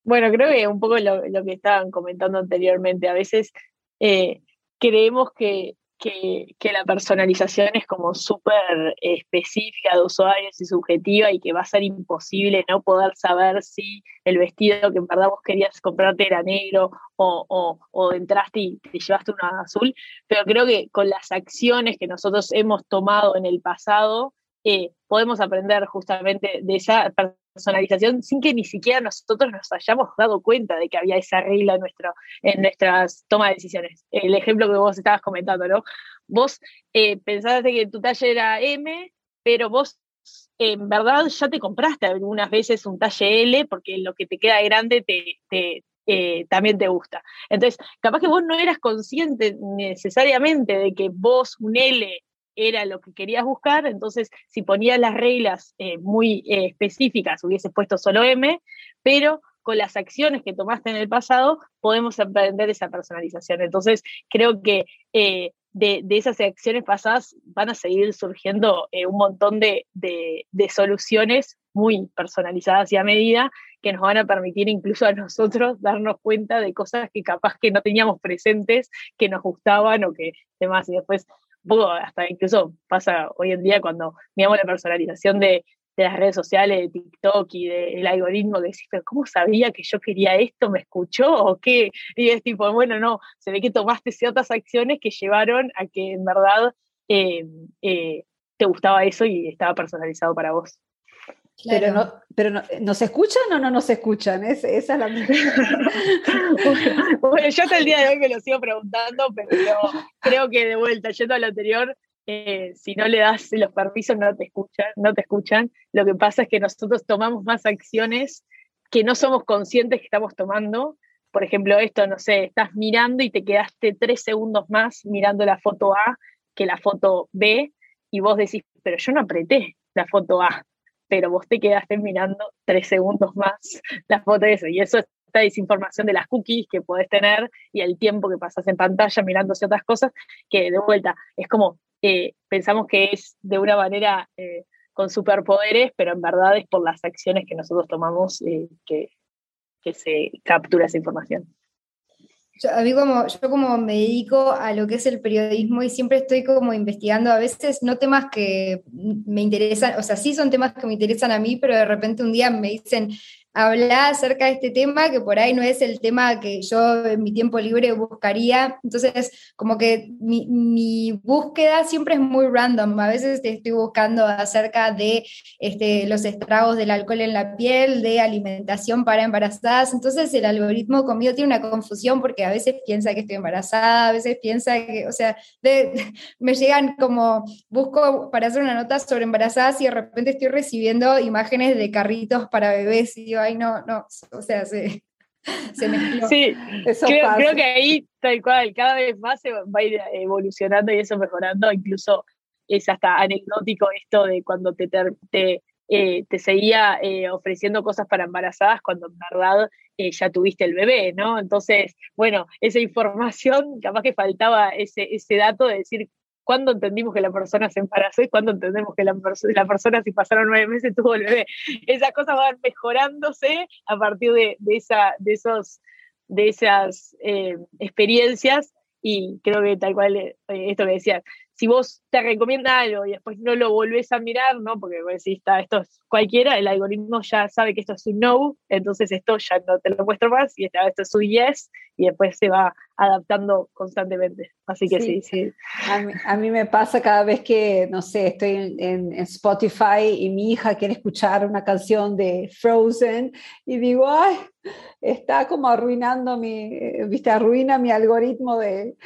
Speaker 3: Bueno, creo que un poco lo, que estaban comentando anteriormente, a veces eh, creemos que, que, la personalización es como súper específica de usuarios y subjetiva y que va a ser imposible no poder saber si el vestido que en verdad vos querías comprarte era negro o, o, entraste y te llevaste uno azul, pero creo que con las acciones que nosotros hemos tomado en el pasado, eh, podemos aprender justamente de esa personalización sin que ni siquiera nosotros nos hayamos dado cuenta de que había esa regla en, nuestro, en nuestras tomas de decisiones. El ejemplo que vos estabas comentando, ¿no? Vos eh, pensaste que tu talla era M, pero vos en verdad ya te compraste algunas veces un talle L porque lo que te queda grande te, eh, también te gusta. Entonces, capaz que vos no eras consciente necesariamente de que vos un L era lo que querías buscar, entonces si ponías las reglas eh, muy eh, específicas, hubieses puesto solo M, pero con las acciones que tomaste en el pasado podemos aprender esa personalización. Entonces, creo que de, esas acciones pasadas van a seguir surgiendo un montón de, de, soluciones muy personalizadas y a medida que nos van a permitir incluso a nosotros darnos cuenta de cosas que capaz que no teníamos presentes, que nos gustaban o que demás. Y después, hasta incluso pasa hoy en día cuando miramos la personalización de, las redes sociales, de TikTok y del algoritmo, que decís, pero ¿cómo sabía que yo quería esto? ¿Me escuchó o qué? Y es tipo, bueno, no, se ve que tomaste ciertas acciones que llevaron a que en verdad eh, eh, te gustaba eso y estaba personalizado para vos.
Speaker 2: Pero, no, pero no, ¿nos escuchan o no nos escuchan? esa es la
Speaker 3: bueno, yo hasta el día de hoy me lo sigo preguntando, pero creo que de vuelta, yendo a lo anterior, eh, si no le das los permisos no te escuchan, no te escuchan. Lo que pasa es que nosotros tomamos más acciones que no somos conscientes que estamos tomando. Por ejemplo, esto, no sé, estás mirando y te quedaste tres segundos más mirando la foto A que la foto B y vos decís, pero yo no apreté la foto A pero vos te quedaste mirando tres segundos más la foto de eso. Y eso es esta desinformación de las cookies que podés tener y el tiempo que pasas en pantalla mirando ciertas cosas, que de vuelta es como eh, pensamos que es de una manera eh, con superpoderes, pero en verdad es por las acciones que nosotros tomamos eh, que, que se captura esa información.
Speaker 1: Yo, a mí como, yo como me dedico a lo que es el periodismo y siempre estoy como investigando a veces no temas que me interesan, o sea, sí son temas que me interesan a mí, pero de repente un día me dicen, hablar acerca de este tema, que por ahí no es el tema que yo en mi tiempo libre buscaría. Entonces, como que mi, búsqueda siempre es muy random. A veces estoy buscando acerca de este, los estragos del alcohol en la piel, de alimentación para embarazadas. Entonces, el algoritmo conmigo tiene una confusión porque a veces piensa que estoy embarazada, a veces piensa que, o sea, me llegan como, busco para hacer una nota sobre embarazadas y de repente estoy recibiendo imágenes de carritos para bebés y ay, no, no, o sea, se, se mezcló.
Speaker 3: Sí, creo, que ahí, tal cual, cada vez más se va a ir evolucionando y eso mejorando, incluso es hasta anecdótico esto de cuando te, te, eh, te seguía eh, ofreciendo cosas para embarazadas cuando en verdad eh, ya tuviste el bebé, ¿no? Entonces, bueno, esa información, capaz que faltaba ese, ese dato de decir cuándo entendimos que la persona se embarazó y cuándo entendemos que la, la persona si pasaron nueve meses tuvo el bebé. Esas cosas van mejorándose a partir de, esa, de, esos, de esas eh, experiencias y creo que tal cual eh, esto que decías, si vos te recomienda algo y después no lo volvés a mirar, ¿no? Porque vos decís, está, esto es cualquiera, el algoritmo ya sabe que esto es un no, entonces esto ya no te lo muestro más y esta, esto es un yes y después se va adaptando constantemente. Así que sí, sí.
Speaker 2: A, mí, me pasa cada vez que, no sé, estoy en, Spotify y mi hija quiere escuchar una canción de Frozen y digo, ay, está como arruinando mi, eh, viste, arruina mi algoritmo de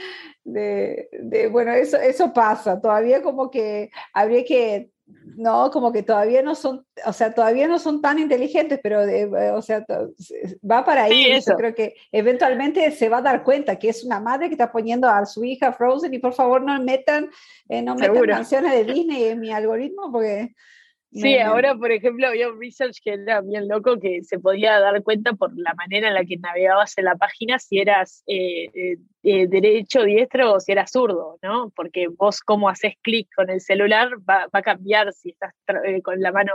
Speaker 2: de, bueno, eso, eso pasa, todavía como que habría que, no, como que todavía no son, o sea, todavía no son tan inteligentes, pero, o sea, va para ahí, yo creo que eventualmente se va a dar cuenta que es una madre que está poniendo a su hija Frozen y por favor no metan, eh, no metan canciones de Disney en mi algoritmo porque
Speaker 3: Sí, ahora, por ejemplo, había un research que era bien loco que se podía dar cuenta por la manera en la que navegabas en la página si eras eh, eh, eh, derecho, diestro o si eras zurdo, ¿no? Porque vos, como haces clic con el celular, va, a cambiar si estás con la mano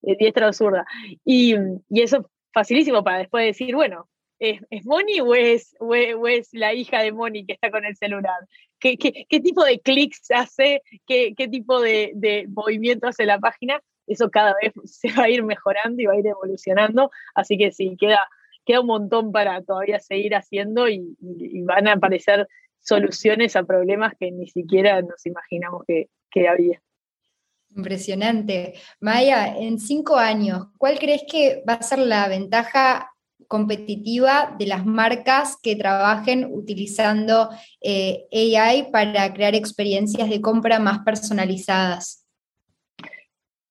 Speaker 3: diestra o zurda. Y, y eso facilísimo para después decir, bueno, ¿Es, Moni o es, o es, la hija de Moni que está con el celular? ¿Qué, tipo de clics hace? ¿Qué, tipo de, movimiento hace la página? Eso cada vez se va a ir mejorando y va a ir evolucionando. Así que sí, queda, queda un montón para todavía seguir haciendo y, van a aparecer soluciones a problemas que ni siquiera nos imaginamos que, que había.
Speaker 1: Impresionante. Maya, en cinco años, ¿cuál crees que va a ser la ventaja competitiva de las marcas que trabajen utilizando eh, AI para crear experiencias de compra más personalizadas?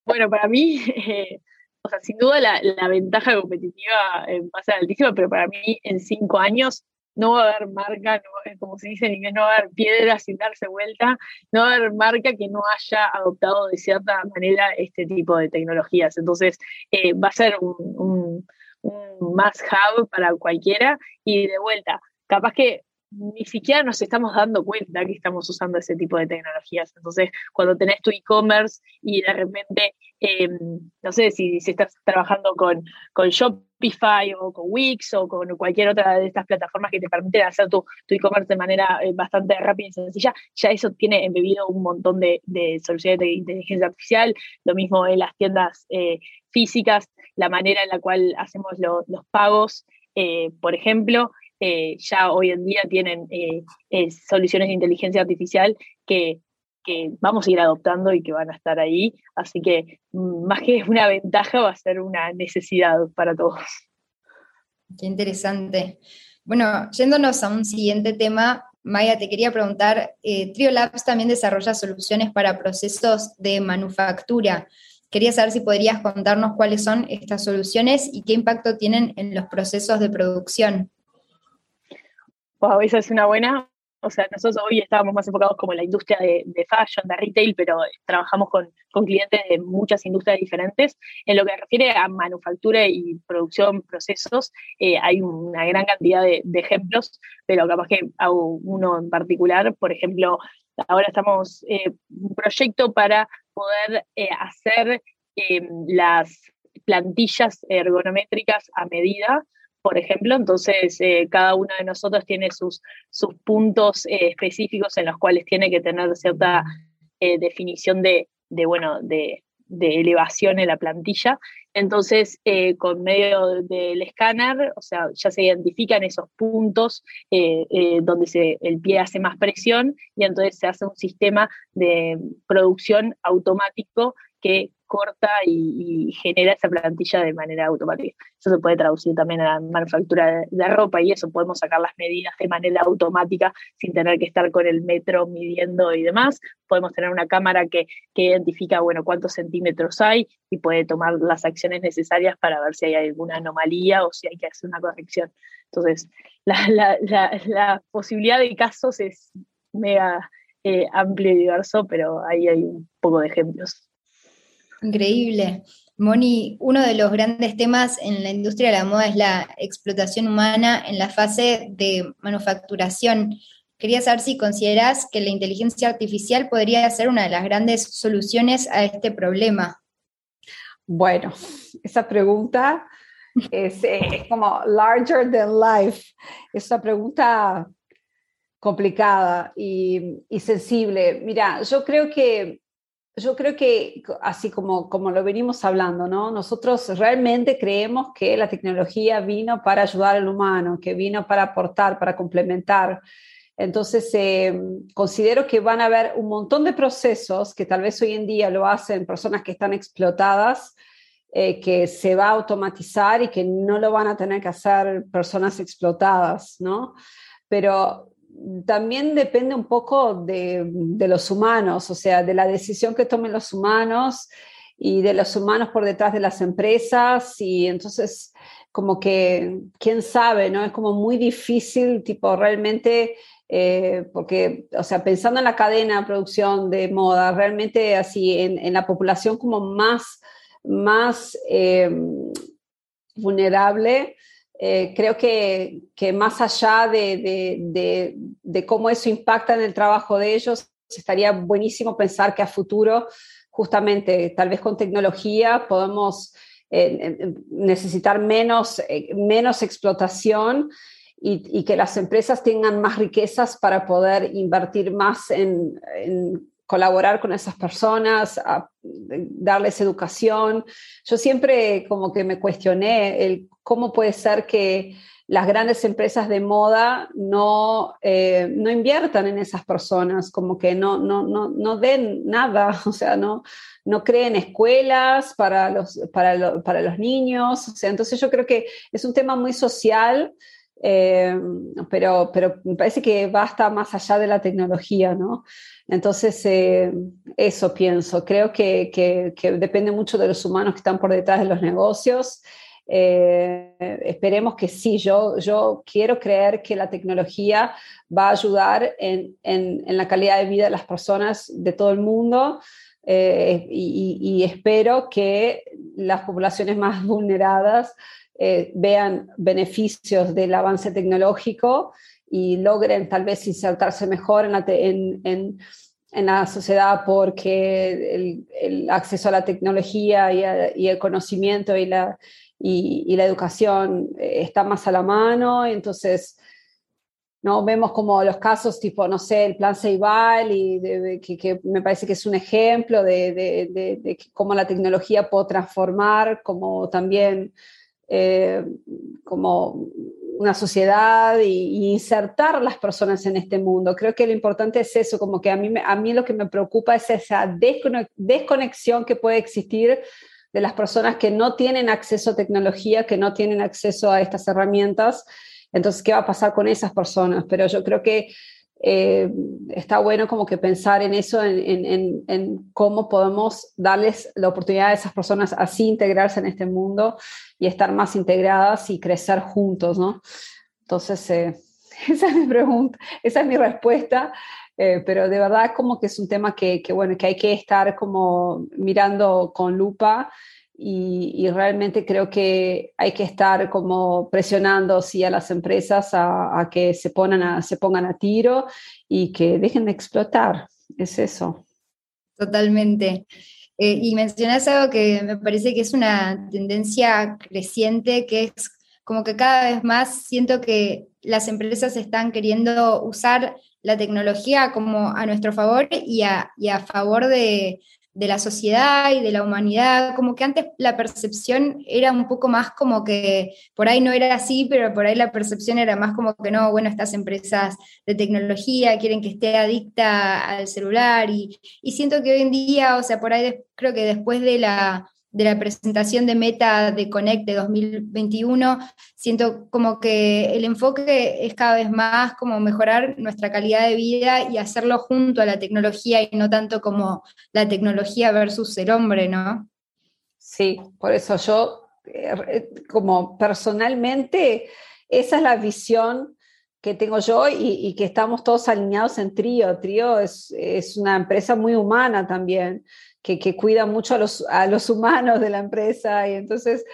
Speaker 3: Bueno, para mí, eh, o sea, sin duda la, ventaja competitiva va a ser altísima, pero para mí en cinco años no va a haber marca, como se dice en inglés, no va a haber piedra sin darse vuelta, no va a haber marca que no haya adoptado de cierta manera este tipo de tecnologías. Entonces, eh, va a ser un, más hub para cualquiera y de vuelta, capaz que ni siquiera nos estamos dando cuenta que estamos usando ese tipo de tecnologías. Entonces, cuando tenés tu e-commerce y de repente, em, no sé si, si, estás trabajando con, con Shopify o con Wix o con cualquier otra de estas plataformas que te permiten hacer tu, e-commerce de manera eh, bastante rápida y sencilla, ya eso tiene embebido un montón de, soluciones de inteligencia artificial. Lo mismo en las tiendas eh, físicas, la manera en la cual hacemos los pagos, eh, por ejemplo. Eh, ya hoy en día tienen eh, eh, soluciones de inteligencia artificial que, vamos a ir adoptando y que van a estar ahí. Así que mm, más que una ventaja va a ser una necesidad para todos.
Speaker 1: Qué interesante. Bueno, yéndonos a un siguiente tema, Maya, te quería preguntar, Trio Labs también desarrolla soluciones para procesos de manufactura. Quería saber si podrías contarnos cuáles son estas soluciones y qué impacto tienen en los procesos de producción
Speaker 3: wow, esa es una buena. O sea, nosotros hoy estábamos más enfocados como en la industria de, fashion, de retail, pero trabajamos con, clientes de muchas industrias diferentes. En lo que refiere a manufactura y producción, procesos, eh, hay una gran cantidad de, ejemplos, pero capaz que hago uno en particular. Por ejemplo, ahora estamos eh, un proyecto para poder eh, hacer las plantillas ergonométricas a medida por ejemplo, entonces eh, cada uno de nosotros tiene sus, puntos eh, específicos en los cuales tiene que tener cierta eh, definición de, bueno, de, elevación en la plantilla. Entonces, con medio del escáner, o sea, ya se identifican esos puntos donde el pie hace más presión y entonces se hace un sistema de producción automático que corta y, genera esa plantilla de manera automática. Eso se puede traducir también a la manufactura de, ropa y eso podemos sacar las medidas de manera automática sin tener que estar con el metro midiendo y demás. Podemos tener una cámara que, identifica, bueno, cuántos centímetros hay y puede tomar las acciones necesarias para ver si hay alguna anomalía o si hay que hacer una corrección. Entonces, la, posibilidad de casos es mega eh, amplio y diverso, pero ahí hay un poco de ejemplos.
Speaker 1: Increíble. Moni, uno de los grandes temas en la industria de la moda es la explotación humana en la fase de manufacturación. Quería saber si consideras que la inteligencia artificial podría ser una de las grandes soluciones a este problema.
Speaker 2: Bueno, esa pregunta es, eh, como larger than life. Es una pregunta complicada y, y sensible. Mira, yo creo que yo creo que así como, como lo venimos hablando, ¿no? Nosotros realmente creemos que la tecnología vino para ayudar al humano, que vino para aportar, para complementar. Entonces, eh, considero que van a haber un montón de procesos que tal vez hoy en día lo hacen personas que están explotadas, eh, que se va a automatizar y que no lo van a tener que hacer personas explotadas, ¿no? Pero también depende un poco de, los humanos, o sea, de la decisión que tomen los humanos y de los humanos por detrás de las empresas y entonces como que, quién sabe, ¿no? Es como muy difícil, tipo, realmente, eh, porque, o sea, pensando en la cadena de producción de moda, realmente así, en, la población como más, más eh, vulnerable, eh, creo que, que, más allá de, de, cómo eso impacta en el trabajo de ellos, estaría buenísimo pensar que a futuro, justamente, tal vez con tecnología, podemos eh, necesitar menos, eh, menos explotación y, que las empresas tengan más riquezas para poder invertir más en colaborar con esas personas, darles educación. Yo siempre como que me cuestioné el cómo puede ser que las grandes empresas de moda no, eh, no inviertan en esas personas, como que no, no, no, no den nada, o sea, no, no creen escuelas para los, para, para los niños, o sea, entonces yo creo que es un tema muy social eh, pero, pero me parece que va hasta más allá de la tecnología, ¿no? Entonces, eh, eso pienso. Creo que, que, depende mucho de los humanos que están por detrás de los negocios. Eh, esperemos que sí, yo, yo quiero creer que la tecnología va a ayudar en, en, en la calidad de vida de las personas de todo el mundo. y, y, espero que las poblaciones más vulneradas eh, vean beneficios del avance tecnológico y logren tal vez insertarse mejor en la, en, en, en la sociedad porque el, el, acceso a la tecnología y, y el conocimiento y la, y, y, la educación eh, está más a la mano. Entonces, ¿no? Vemos como los casos tipo, no sé, el plan Ceibal, y que, que, me parece que es un ejemplo de, de, de, cómo la tecnología puede transformar, como también eh, como una sociedad y, insertar las personas en este mundo. Creo que lo importante es eso, como que a mí, a mí lo que me preocupa es esa desconexión que puede existir de las personas que no tienen acceso a tecnología, que no tienen acceso a estas herramientas. Entonces, ¿qué va a pasar con esas personas? Pero yo creo que eh, está bueno como que pensar en eso, en, en, en, cómo podemos darles la oportunidad a esas personas así integrarse en este mundo y estar más integradas y crecer juntos, ¿no? Entonces, eh, esa es mi pregunta, esa es mi respuesta, eh, pero de verdad como que es un tema que, que, bueno, que hay que estar como mirando con lupa y, realmente creo que hay que estar como presionando sí, a las empresas a, que se, pongan a, se pongan a tiro y que dejen de explotar. Es eso.
Speaker 1: Totalmente. Eh, y mencionas algo que me parece que es una tendencia creciente, que es como que cada vez más siento que las empresas están queriendo usar la tecnología como a nuestro favor y a, y a favor de, de la sociedad y de la humanidad, como que antes la percepción era un poco más como que por ahí no era así, pero por ahí la percepción era más como que no, bueno, estas empresas de tecnología quieren que esté adicta al celular y, y siento que hoy en día, o sea, por ahí creo que después de la de la presentación de Meta de Connect de 2021, siento como que el enfoque es cada vez más como mejorar nuestra calidad de vida y hacerlo junto a la tecnología y no tanto como la tecnología versus el hombre, ¿no?
Speaker 2: Sí, por eso yo, eh, como personalmente, esa es la visión que tengo yo y, y que estamos todos alineados en Trío. Trío es, es una empresa muy humana también que, que cuida mucho a los, a los humanos de la empresa y entonces,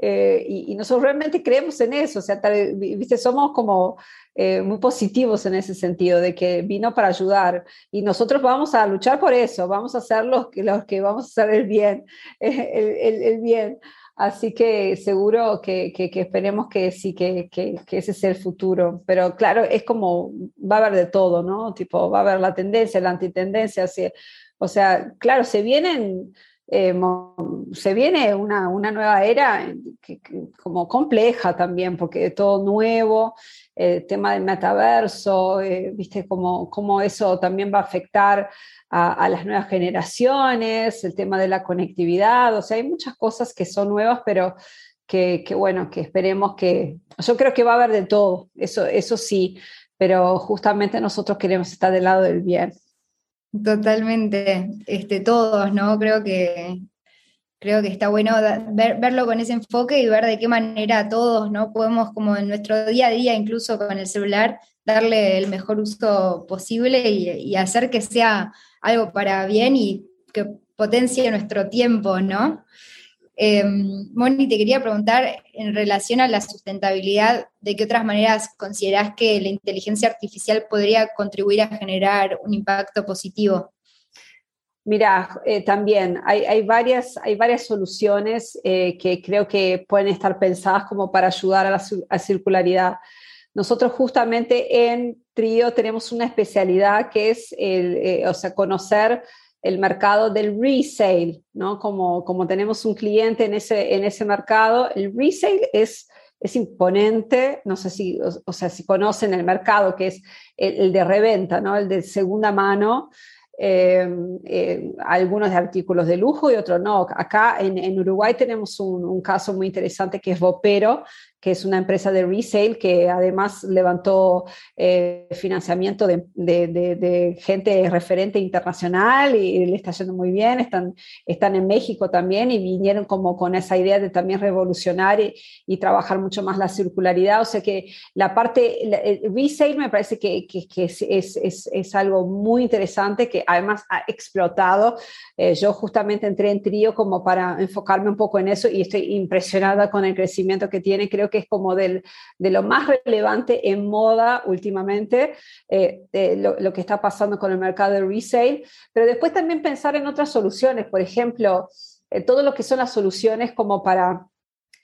Speaker 2: eh, y, nosotros realmente creemos en eso, o sea, viste, somos como eh, muy positivos en ese sentido, de que vino para ayudar y nosotros vamos a luchar por eso, vamos a ser los los que vamos a hacer el bien, el, el, el bien. Así que seguro que, que, que esperemos que sí, que, que, ese sea el futuro. Pero claro, es como, va a haber de todo, ¿no? Tipo, va a haber la tendencia, la antitendencia, así, o sea, claro, se vienen, eh, se viene una, una nueva era que, como compleja también, porque todo nuevo, el tema del metaverso, eh, viste cómo, cómo, eso también va a afectar a, a, las nuevas generaciones, el tema de la conectividad, o sea, hay muchas cosas que son nuevas, pero que, que, bueno, que esperemos que, yo creo que va a haber de todo, eso, eso sí, pero justamente nosotros queremos estar del lado del bien.
Speaker 1: Totalmente, este, todos, ¿no? Creo que, creo que está bueno verlo con ese enfoque y ver de qué manera todos, ¿no? Podemos como en nuestro día a día, incluso con el celular, darle el mejor uso posible y, y hacer que sea algo para bien y que potencie nuestro tiempo, ¿no? Eh, Moni, te quería preguntar en relación a la sustentabilidad, ¿de qué otras maneras consideras que la inteligencia artificial podría contribuir a generar un impacto positivo?
Speaker 2: Mira, eh, también hay, varias, hay varias soluciones eh, que creo que pueden estar pensadas como para ayudar a la circularidad. Nosotros justamente en Trío tenemos una especialidad que es eh, o sea, conocer el mercado del resale, ¿no? Como, como tenemos un cliente en ese, en ese mercado, el resale es, es imponente, no sé si, o, sea, si conocen el mercado, que es el, de reventa, ¿no? El de segunda mano, eh, eh, algunos de artículos de lujo y otros no. Acá en, en Uruguay tenemos un, un, caso muy interesante que es Vopero, que es una empresa de resale que además levantó eh, financiamiento de, de, gente referente internacional y le está yendo muy bien. Están, están en México también y vinieron como con esa idea de también revolucionar y, trabajar mucho más la circularidad. O sea que la parte, el resale me parece que, que, es, es, es, algo muy interesante que además ha explotado. Eh, yo justamente entré en Trío como para enfocarme un poco en eso y estoy impresionada con el crecimiento que tiene. Creo que es como de lo más relevante en moda últimamente, eh, lo, que está pasando con el mercado de resale, pero después también pensar en otras soluciones, por ejemplo, eh, todo lo que son las soluciones como para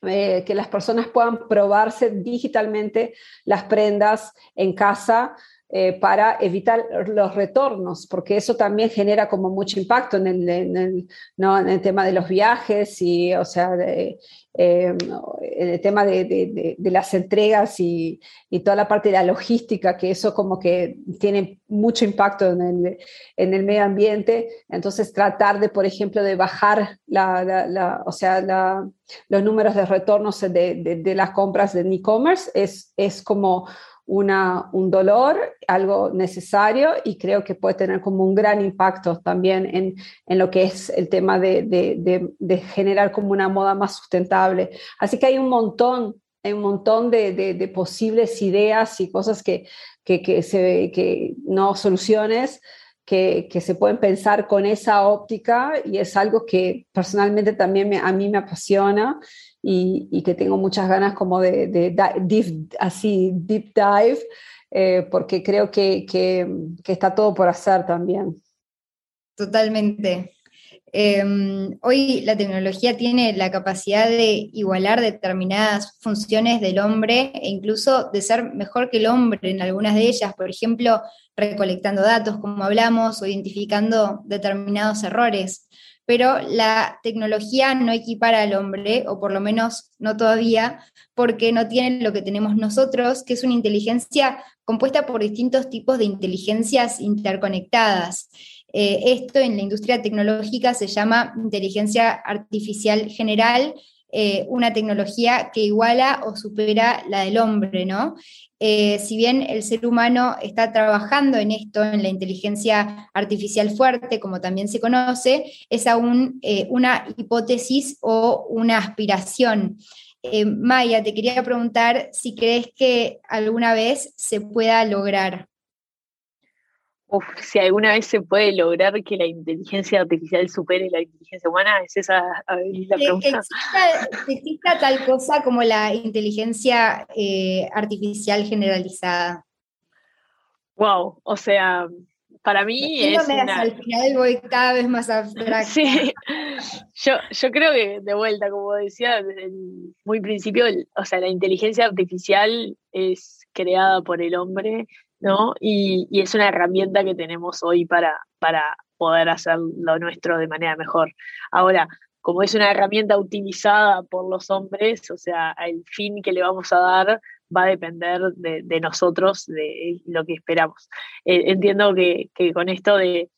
Speaker 2: eh, que las personas puedan probarse digitalmente las prendas en casa eh, para evitar los retornos, porque eso también genera como mucho impacto en el, en el, ¿no? en el tema de los viajes y, o sea, de, eh, en el tema de, de, de las entregas y, y, toda la parte de la logística, que eso como que tiene mucho impacto en el, en el medio ambiente. Entonces, tratar de, por ejemplo, de bajar la, la, la o sea, los números de retornos de, de las compras de e-commerce es, es como una, un dolor, algo necesario y creo que puede tener como un gran impacto también en, en lo que es el tema de, de, de, generar como una moda más sustentable. Así que hay un montón, un montón de, posibles ideas y cosas que, que, que, se, que no soluciones. Que, que, se pueden pensar con esa óptica y es algo que personalmente también me, a mí me apasiona y, que tengo muchas ganas como de, de, deep, así, deep dive, eh, porque creo que, que, que, está todo por hacer también.
Speaker 1: Totalmente. Em, hoy la tecnología tiene la capacidad de igualar determinadas funciones del hombre e incluso de ser mejor que el hombre en algunas de ellas, por ejemplo, recolectando datos, como hablamos, o identificando determinados errores pero la tecnología no equipara al hombre, o por lo menos no todavía, porque no tiene lo que tenemos nosotros, que es una inteligencia compuesta por distintos tipos de inteligencias interconectadas. Eh, esto en la industria tecnológica se llama inteligencia artificial general, eh, una tecnología que iguala o supera la del hombre, ¿no? Eh, si bien el ser humano está trabajando en esto, en la inteligencia artificial fuerte, como también se conoce, es aún eh, una hipótesis o una aspiración. Eh, Maya, te quería preguntar si crees que alguna vez se pueda lograr
Speaker 3: si alguna vez se puede lograr que la inteligencia artificial supere la inteligencia humana, es esa la pregunta.
Speaker 1: Que exista, tal cosa como la inteligencia eh, artificial generalizada.
Speaker 3: Wow, o sea, para mí es
Speaker 1: una... Al final voy cada vez más abstracto.
Speaker 3: Sí, yo, yo creo que de vuelta, como decía desde el muy principio, o sea, la inteligencia artificial es creada por el hombre Y, es una herramienta que tenemos hoy para, para poder hacer lo nuestro de manera mejor. Ahora, como es una herramienta utilizada por los hombres, o sea, el fin que le vamos a dar va a depender de, nosotros, de lo que esperamos. Eh, entiendo que, con esto de,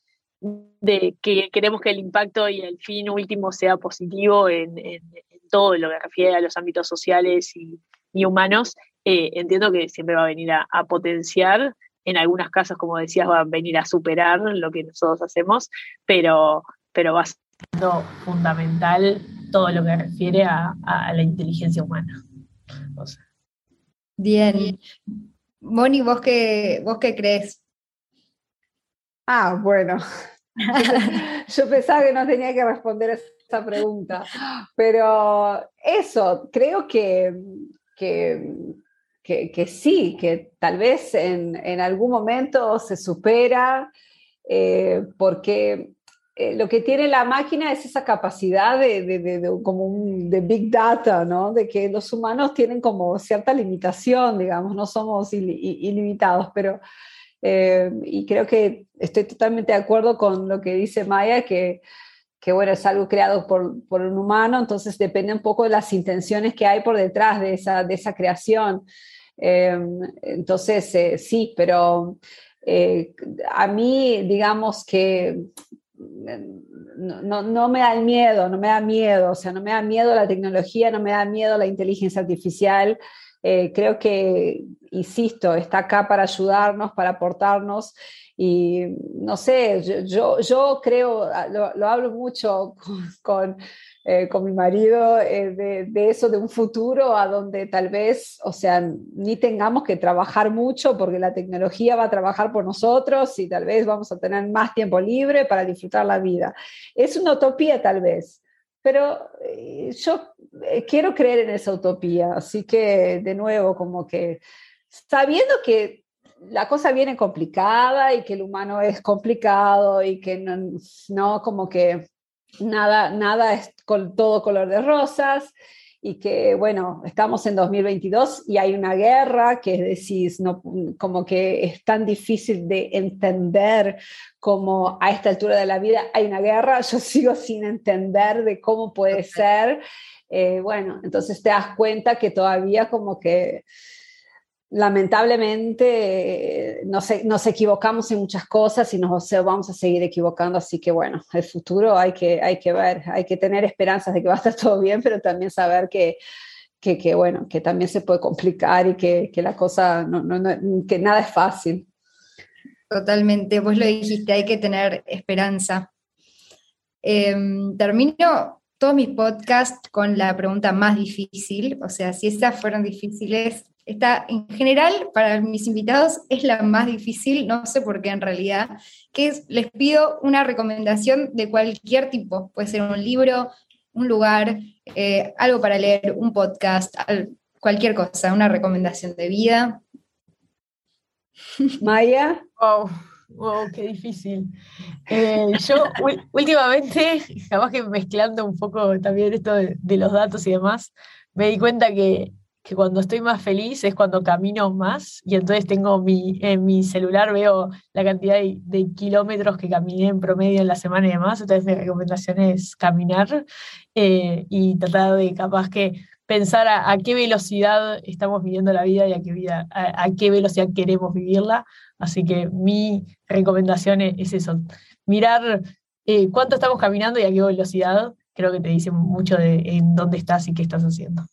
Speaker 3: que queremos que el impacto y el fin último sea positivo en, todo lo que refiere a los ámbitos sociales y humanos, eh, entiendo que siempre va a venir a, potenciar, en algunos casos, como decías, va a venir a superar lo que nosotros hacemos, pero, pero va siendo fundamental todo lo que refiere a, la inteligencia humana.
Speaker 1: Bien. Moni, ¿vos qué, ¿vos qué crees?
Speaker 2: Ah, bueno. Yo pensaba que no tenía que responder esta pregunta, pero eso, creo que, que que, sí, que tal vez en, en algún momento se supera, eh, porque eh, lo que tiene la máquina es esa capacidad de, de, de, como un, de big data, ¿no? De que los humanos tienen como cierta limitación, digamos, no somos ilimitados, pero... Eh, y creo que estoy totalmente de acuerdo con lo que dice Maya, que, que bueno, es algo creado por, por, un humano, entonces depende un poco de las intenciones que hay por detrás de esa, de esa creación. Em, entonces, eh, sí, pero eh, a mí, digamos que no, no, me da miedo, no me da miedo, o sea, no me da miedo la tecnología, no me da miedo la inteligencia artificial. Eh, creo que, insisto, está acá para ayudarnos, para aportarnos y no sé, yo, yo, creo, ah, lo, hablo mucho con, eh, con, mi marido eh, de, de, eso, de un futuro a donde tal vez, o sea, ni tengamos que trabajar mucho porque la tecnología va a trabajar por nosotros y tal vez vamos a tener más tiempo libre para disfrutar la vida. Es una utopía tal vez, pero eh, yo quiero creer en esa utopía, así que de nuevo, como que sabiendo que la cosa viene complicada y que el humano es complicado y que no, como que nada, nada es con todo color de rosas y que, bueno, estamos en 2022 y hay una guerra que decís, no, como que es tan difícil de entender como a esta altura de la vida hay una guerra, yo sigo sin entender de cómo puede ser. Eh, bueno, entonces te das cuenta que todavía como que lamentablemente nos, nos, equivocamos en muchas cosas y nos vamos a seguir equivocando, así que bueno, el futuro hay que, hay que ver, hay que tener esperanzas de que va a estar todo bien, pero también saber que, que, bueno, que también se puede complicar y que, que la cosa, que nada es fácil.
Speaker 1: Totalmente, vos lo dijiste, hay que tener esperanza. Em, termino todos mis podcasts con la pregunta más difícil, o sea, si esas fueron difíciles, esta, en general, para mis invitados es la más difícil, no sé por qué en realidad, que es, les pido una recomendación de cualquier tipo, puede ser un libro, un lugar, eh, algo para leer, un podcast, cualquier cosa, una recomendación de vida.
Speaker 2: Maya.
Speaker 3: Wow, wow, qué difícil. Eh, yo últimamente, jamás que mezclando un poco también esto de, de los datos y demás, me di cuenta que que cuando estoy más feliz es cuando camino más y entonces tengo mi, en mi celular veo la cantidad de, kilómetros que caminé en promedio en la semana y demás, entonces mi recomendación es caminar eh, y tratar de capaz que pensar a, qué velocidad estamos viviendo la vida y a qué, vida, a, qué velocidad queremos vivirla. Así que mi recomendación es, eso, mirar eh, cuánto estamos caminando y a qué velocidad, creo que te dice mucho de en dónde estás y qué estás haciendo.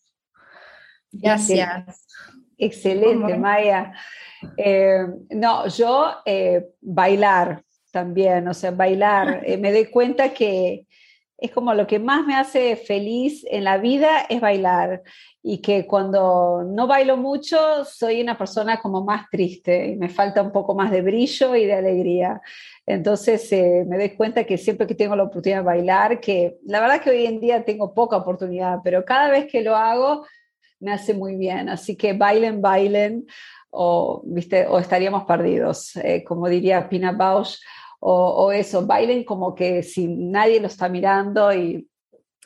Speaker 1: Gracias.
Speaker 2: Excelente, Maya. Eh, no, yo eh, bailar también, o sea, bailar. Eh, me doy cuenta que es como lo que más me hace feliz en la vida es bailar y que cuando no bailo mucho soy una persona como más triste y me falta un poco más de brillo y de alegría. Entonces me doy cuenta que siempre que tengo la oportunidad de bailar, que la verdad que hoy en día tengo poca oportunidad, pero cada vez que lo hago me hace muy bien. Así que bailen, bailen, o, ¿viste? o estaríamos perdidos, eh, como diría Pina Bausch, o, eso, bailen como que si nadie lo está mirando y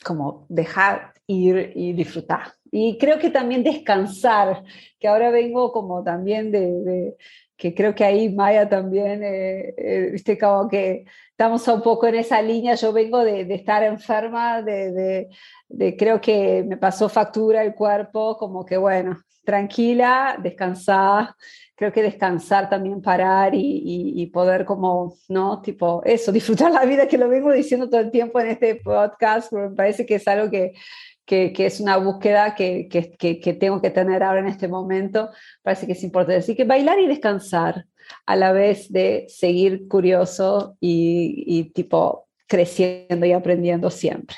Speaker 2: como dejar ir y disfrutar. Y creo que también descansar, que ahora vengo como también de, que creo que ahí Maya también, eh, eh, viste, como que estamos un poco en esa línea, yo vengo de, de estar enferma, de, de, creo que me pasó factura el cuerpo, como que bueno, tranquila, descansar, creo que descansar también, parar y, y, poder como, ¿no? Tipo, eso, disfrutar la vida, que lo vengo diciendo todo el tiempo en este podcast, me parece que es algo que que, es una búsqueda que, que, tengo que tener ahora en este momento, parece que es importante. Así que bailar y descansar a la vez de seguir curioso y, y tipo creciendo y aprendiendo siempre.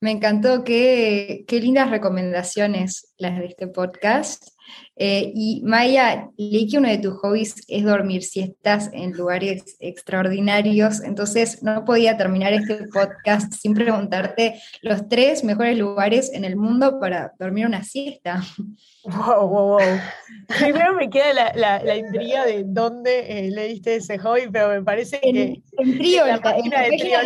Speaker 1: Me encantó, qué, qué lindas recomendaciones las de este podcast. Eh, y Maya, leí que uno de tus hobbies es dormir si estás en lugares extraordinarios, entonces no podía terminar este podcast sin preguntarte los tres mejores lugares en el mundo para dormir una siesta.
Speaker 3: Wow, wow, wow. Primero me queda la, la, intriga de dónde eh, leíste ese hobby, pero me parece que.
Speaker 1: En Trio, en la página de Trio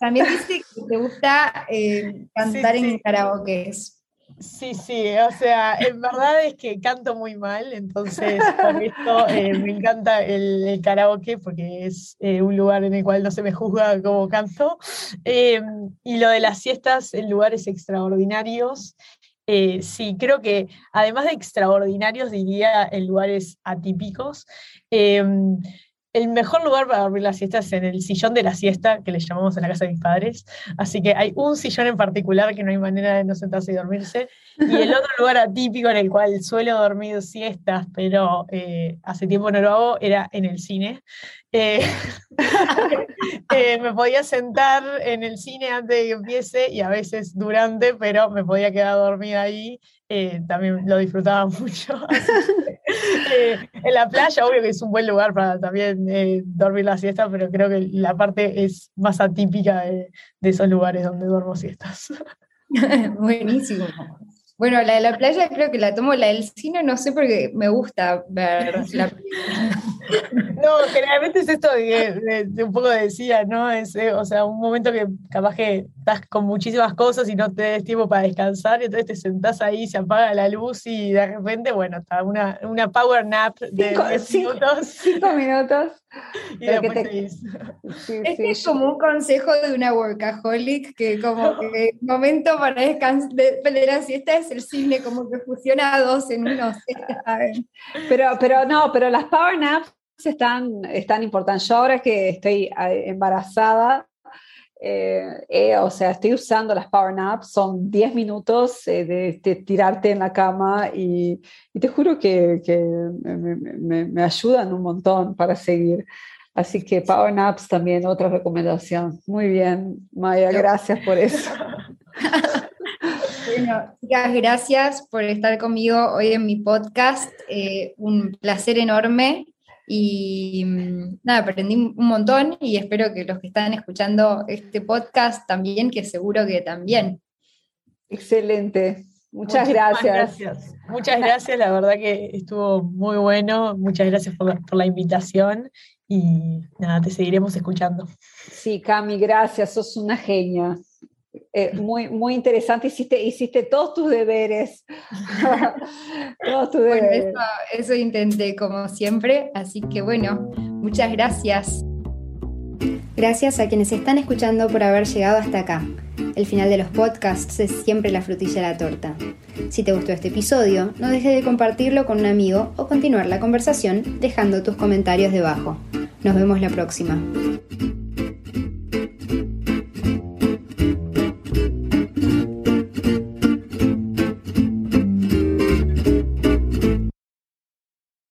Speaker 1: También dice que te gusta eh, cantar en karaokes.
Speaker 3: Sí, sí, o sea, en verdad es que canto muy mal, entonces por esto eh, me encanta el, karaoke porque es eh, un lugar en el cual no se me juzga como canto. Eh, y lo de las siestas en lugares extraordinarios, sí, creo que además de extraordinarios diría en lugares atípicos el mejor lugar para dormir la siesta es en el sillón de la siesta, que le llamamos en la casa de mis padres. Así que hay un sillón en particular que no hay manera de no sentarse y dormirse. Y el otro lugar atípico en el cual suelo dormir siestas, pero eh, hace tiempo no lo hago, era en el cine. Eh, eh, me podía sentar en el cine antes de que empiece y a veces durante, pero me podía quedar dormida ahí. Eh, también lo disfrutaba mucho. en la playa, obvio que es un buen lugar para también dormir la siesta, pero creo que la parte es más atípica de, de esos lugares donde duermo siestas.
Speaker 1: Buenísimo. Bueno, la de la playa creo que la tomo, la del cine no sé porque me gusta ver la película.
Speaker 3: No, generalmente es esto de, un poco decía, ¿no? Es, eh, o sea, un momento que capaz que estás con muchísimas cosas y no te des tiempo para descansar, y entonces te sentás ahí, se apaga la luz y de repente, bueno, está una, una power nap de cinco, minutos.
Speaker 2: Cinco minutos.
Speaker 3: Y después
Speaker 1: este es como un consejo de una workaholic que como que el momento para descansar de, de la siesta es el cine, como que fusiona dos en uno.
Speaker 2: Pero, pero no, pero las power naps están, están importantes. Yo ahora que estoy eh, embarazada, eh, eh, o sea, estoy usando las power naps, son 10 minutos de, tirarte en la cama y, te juro que, me, ayudan un montón para seguir. Así que power naps también otra recomendación. Muy bien, Maya, gracias por eso.
Speaker 1: Bueno, chicas, gracias por estar conmigo hoy en mi podcast. un placer enorme y mm, nada, aprendí un montón y espero que los que están escuchando este podcast también, que seguro que también.
Speaker 2: Excelente. Muchas gracias.
Speaker 3: Muchas gracias, la verdad que estuvo muy bueno. Muchas gracias por la, por la invitación y nada, te seguiremos escuchando.
Speaker 2: Sí, Cami, gracias, sos una genia. Eh, muy, muy interesante, hiciste, hiciste todos tus deberes.
Speaker 1: todos tus deberes. eso, intenté como siempre, así que bueno, muchas gracias. Gracias a quienes están escuchando por haber llegado hasta acá. El final de los podcasts es siempre la frutilla de la torta. Si te gustó este episodio, no dejes de compartirlo con un amigo o continuar la conversación dejando tus comentarios debajo. Nos vemos la próxima.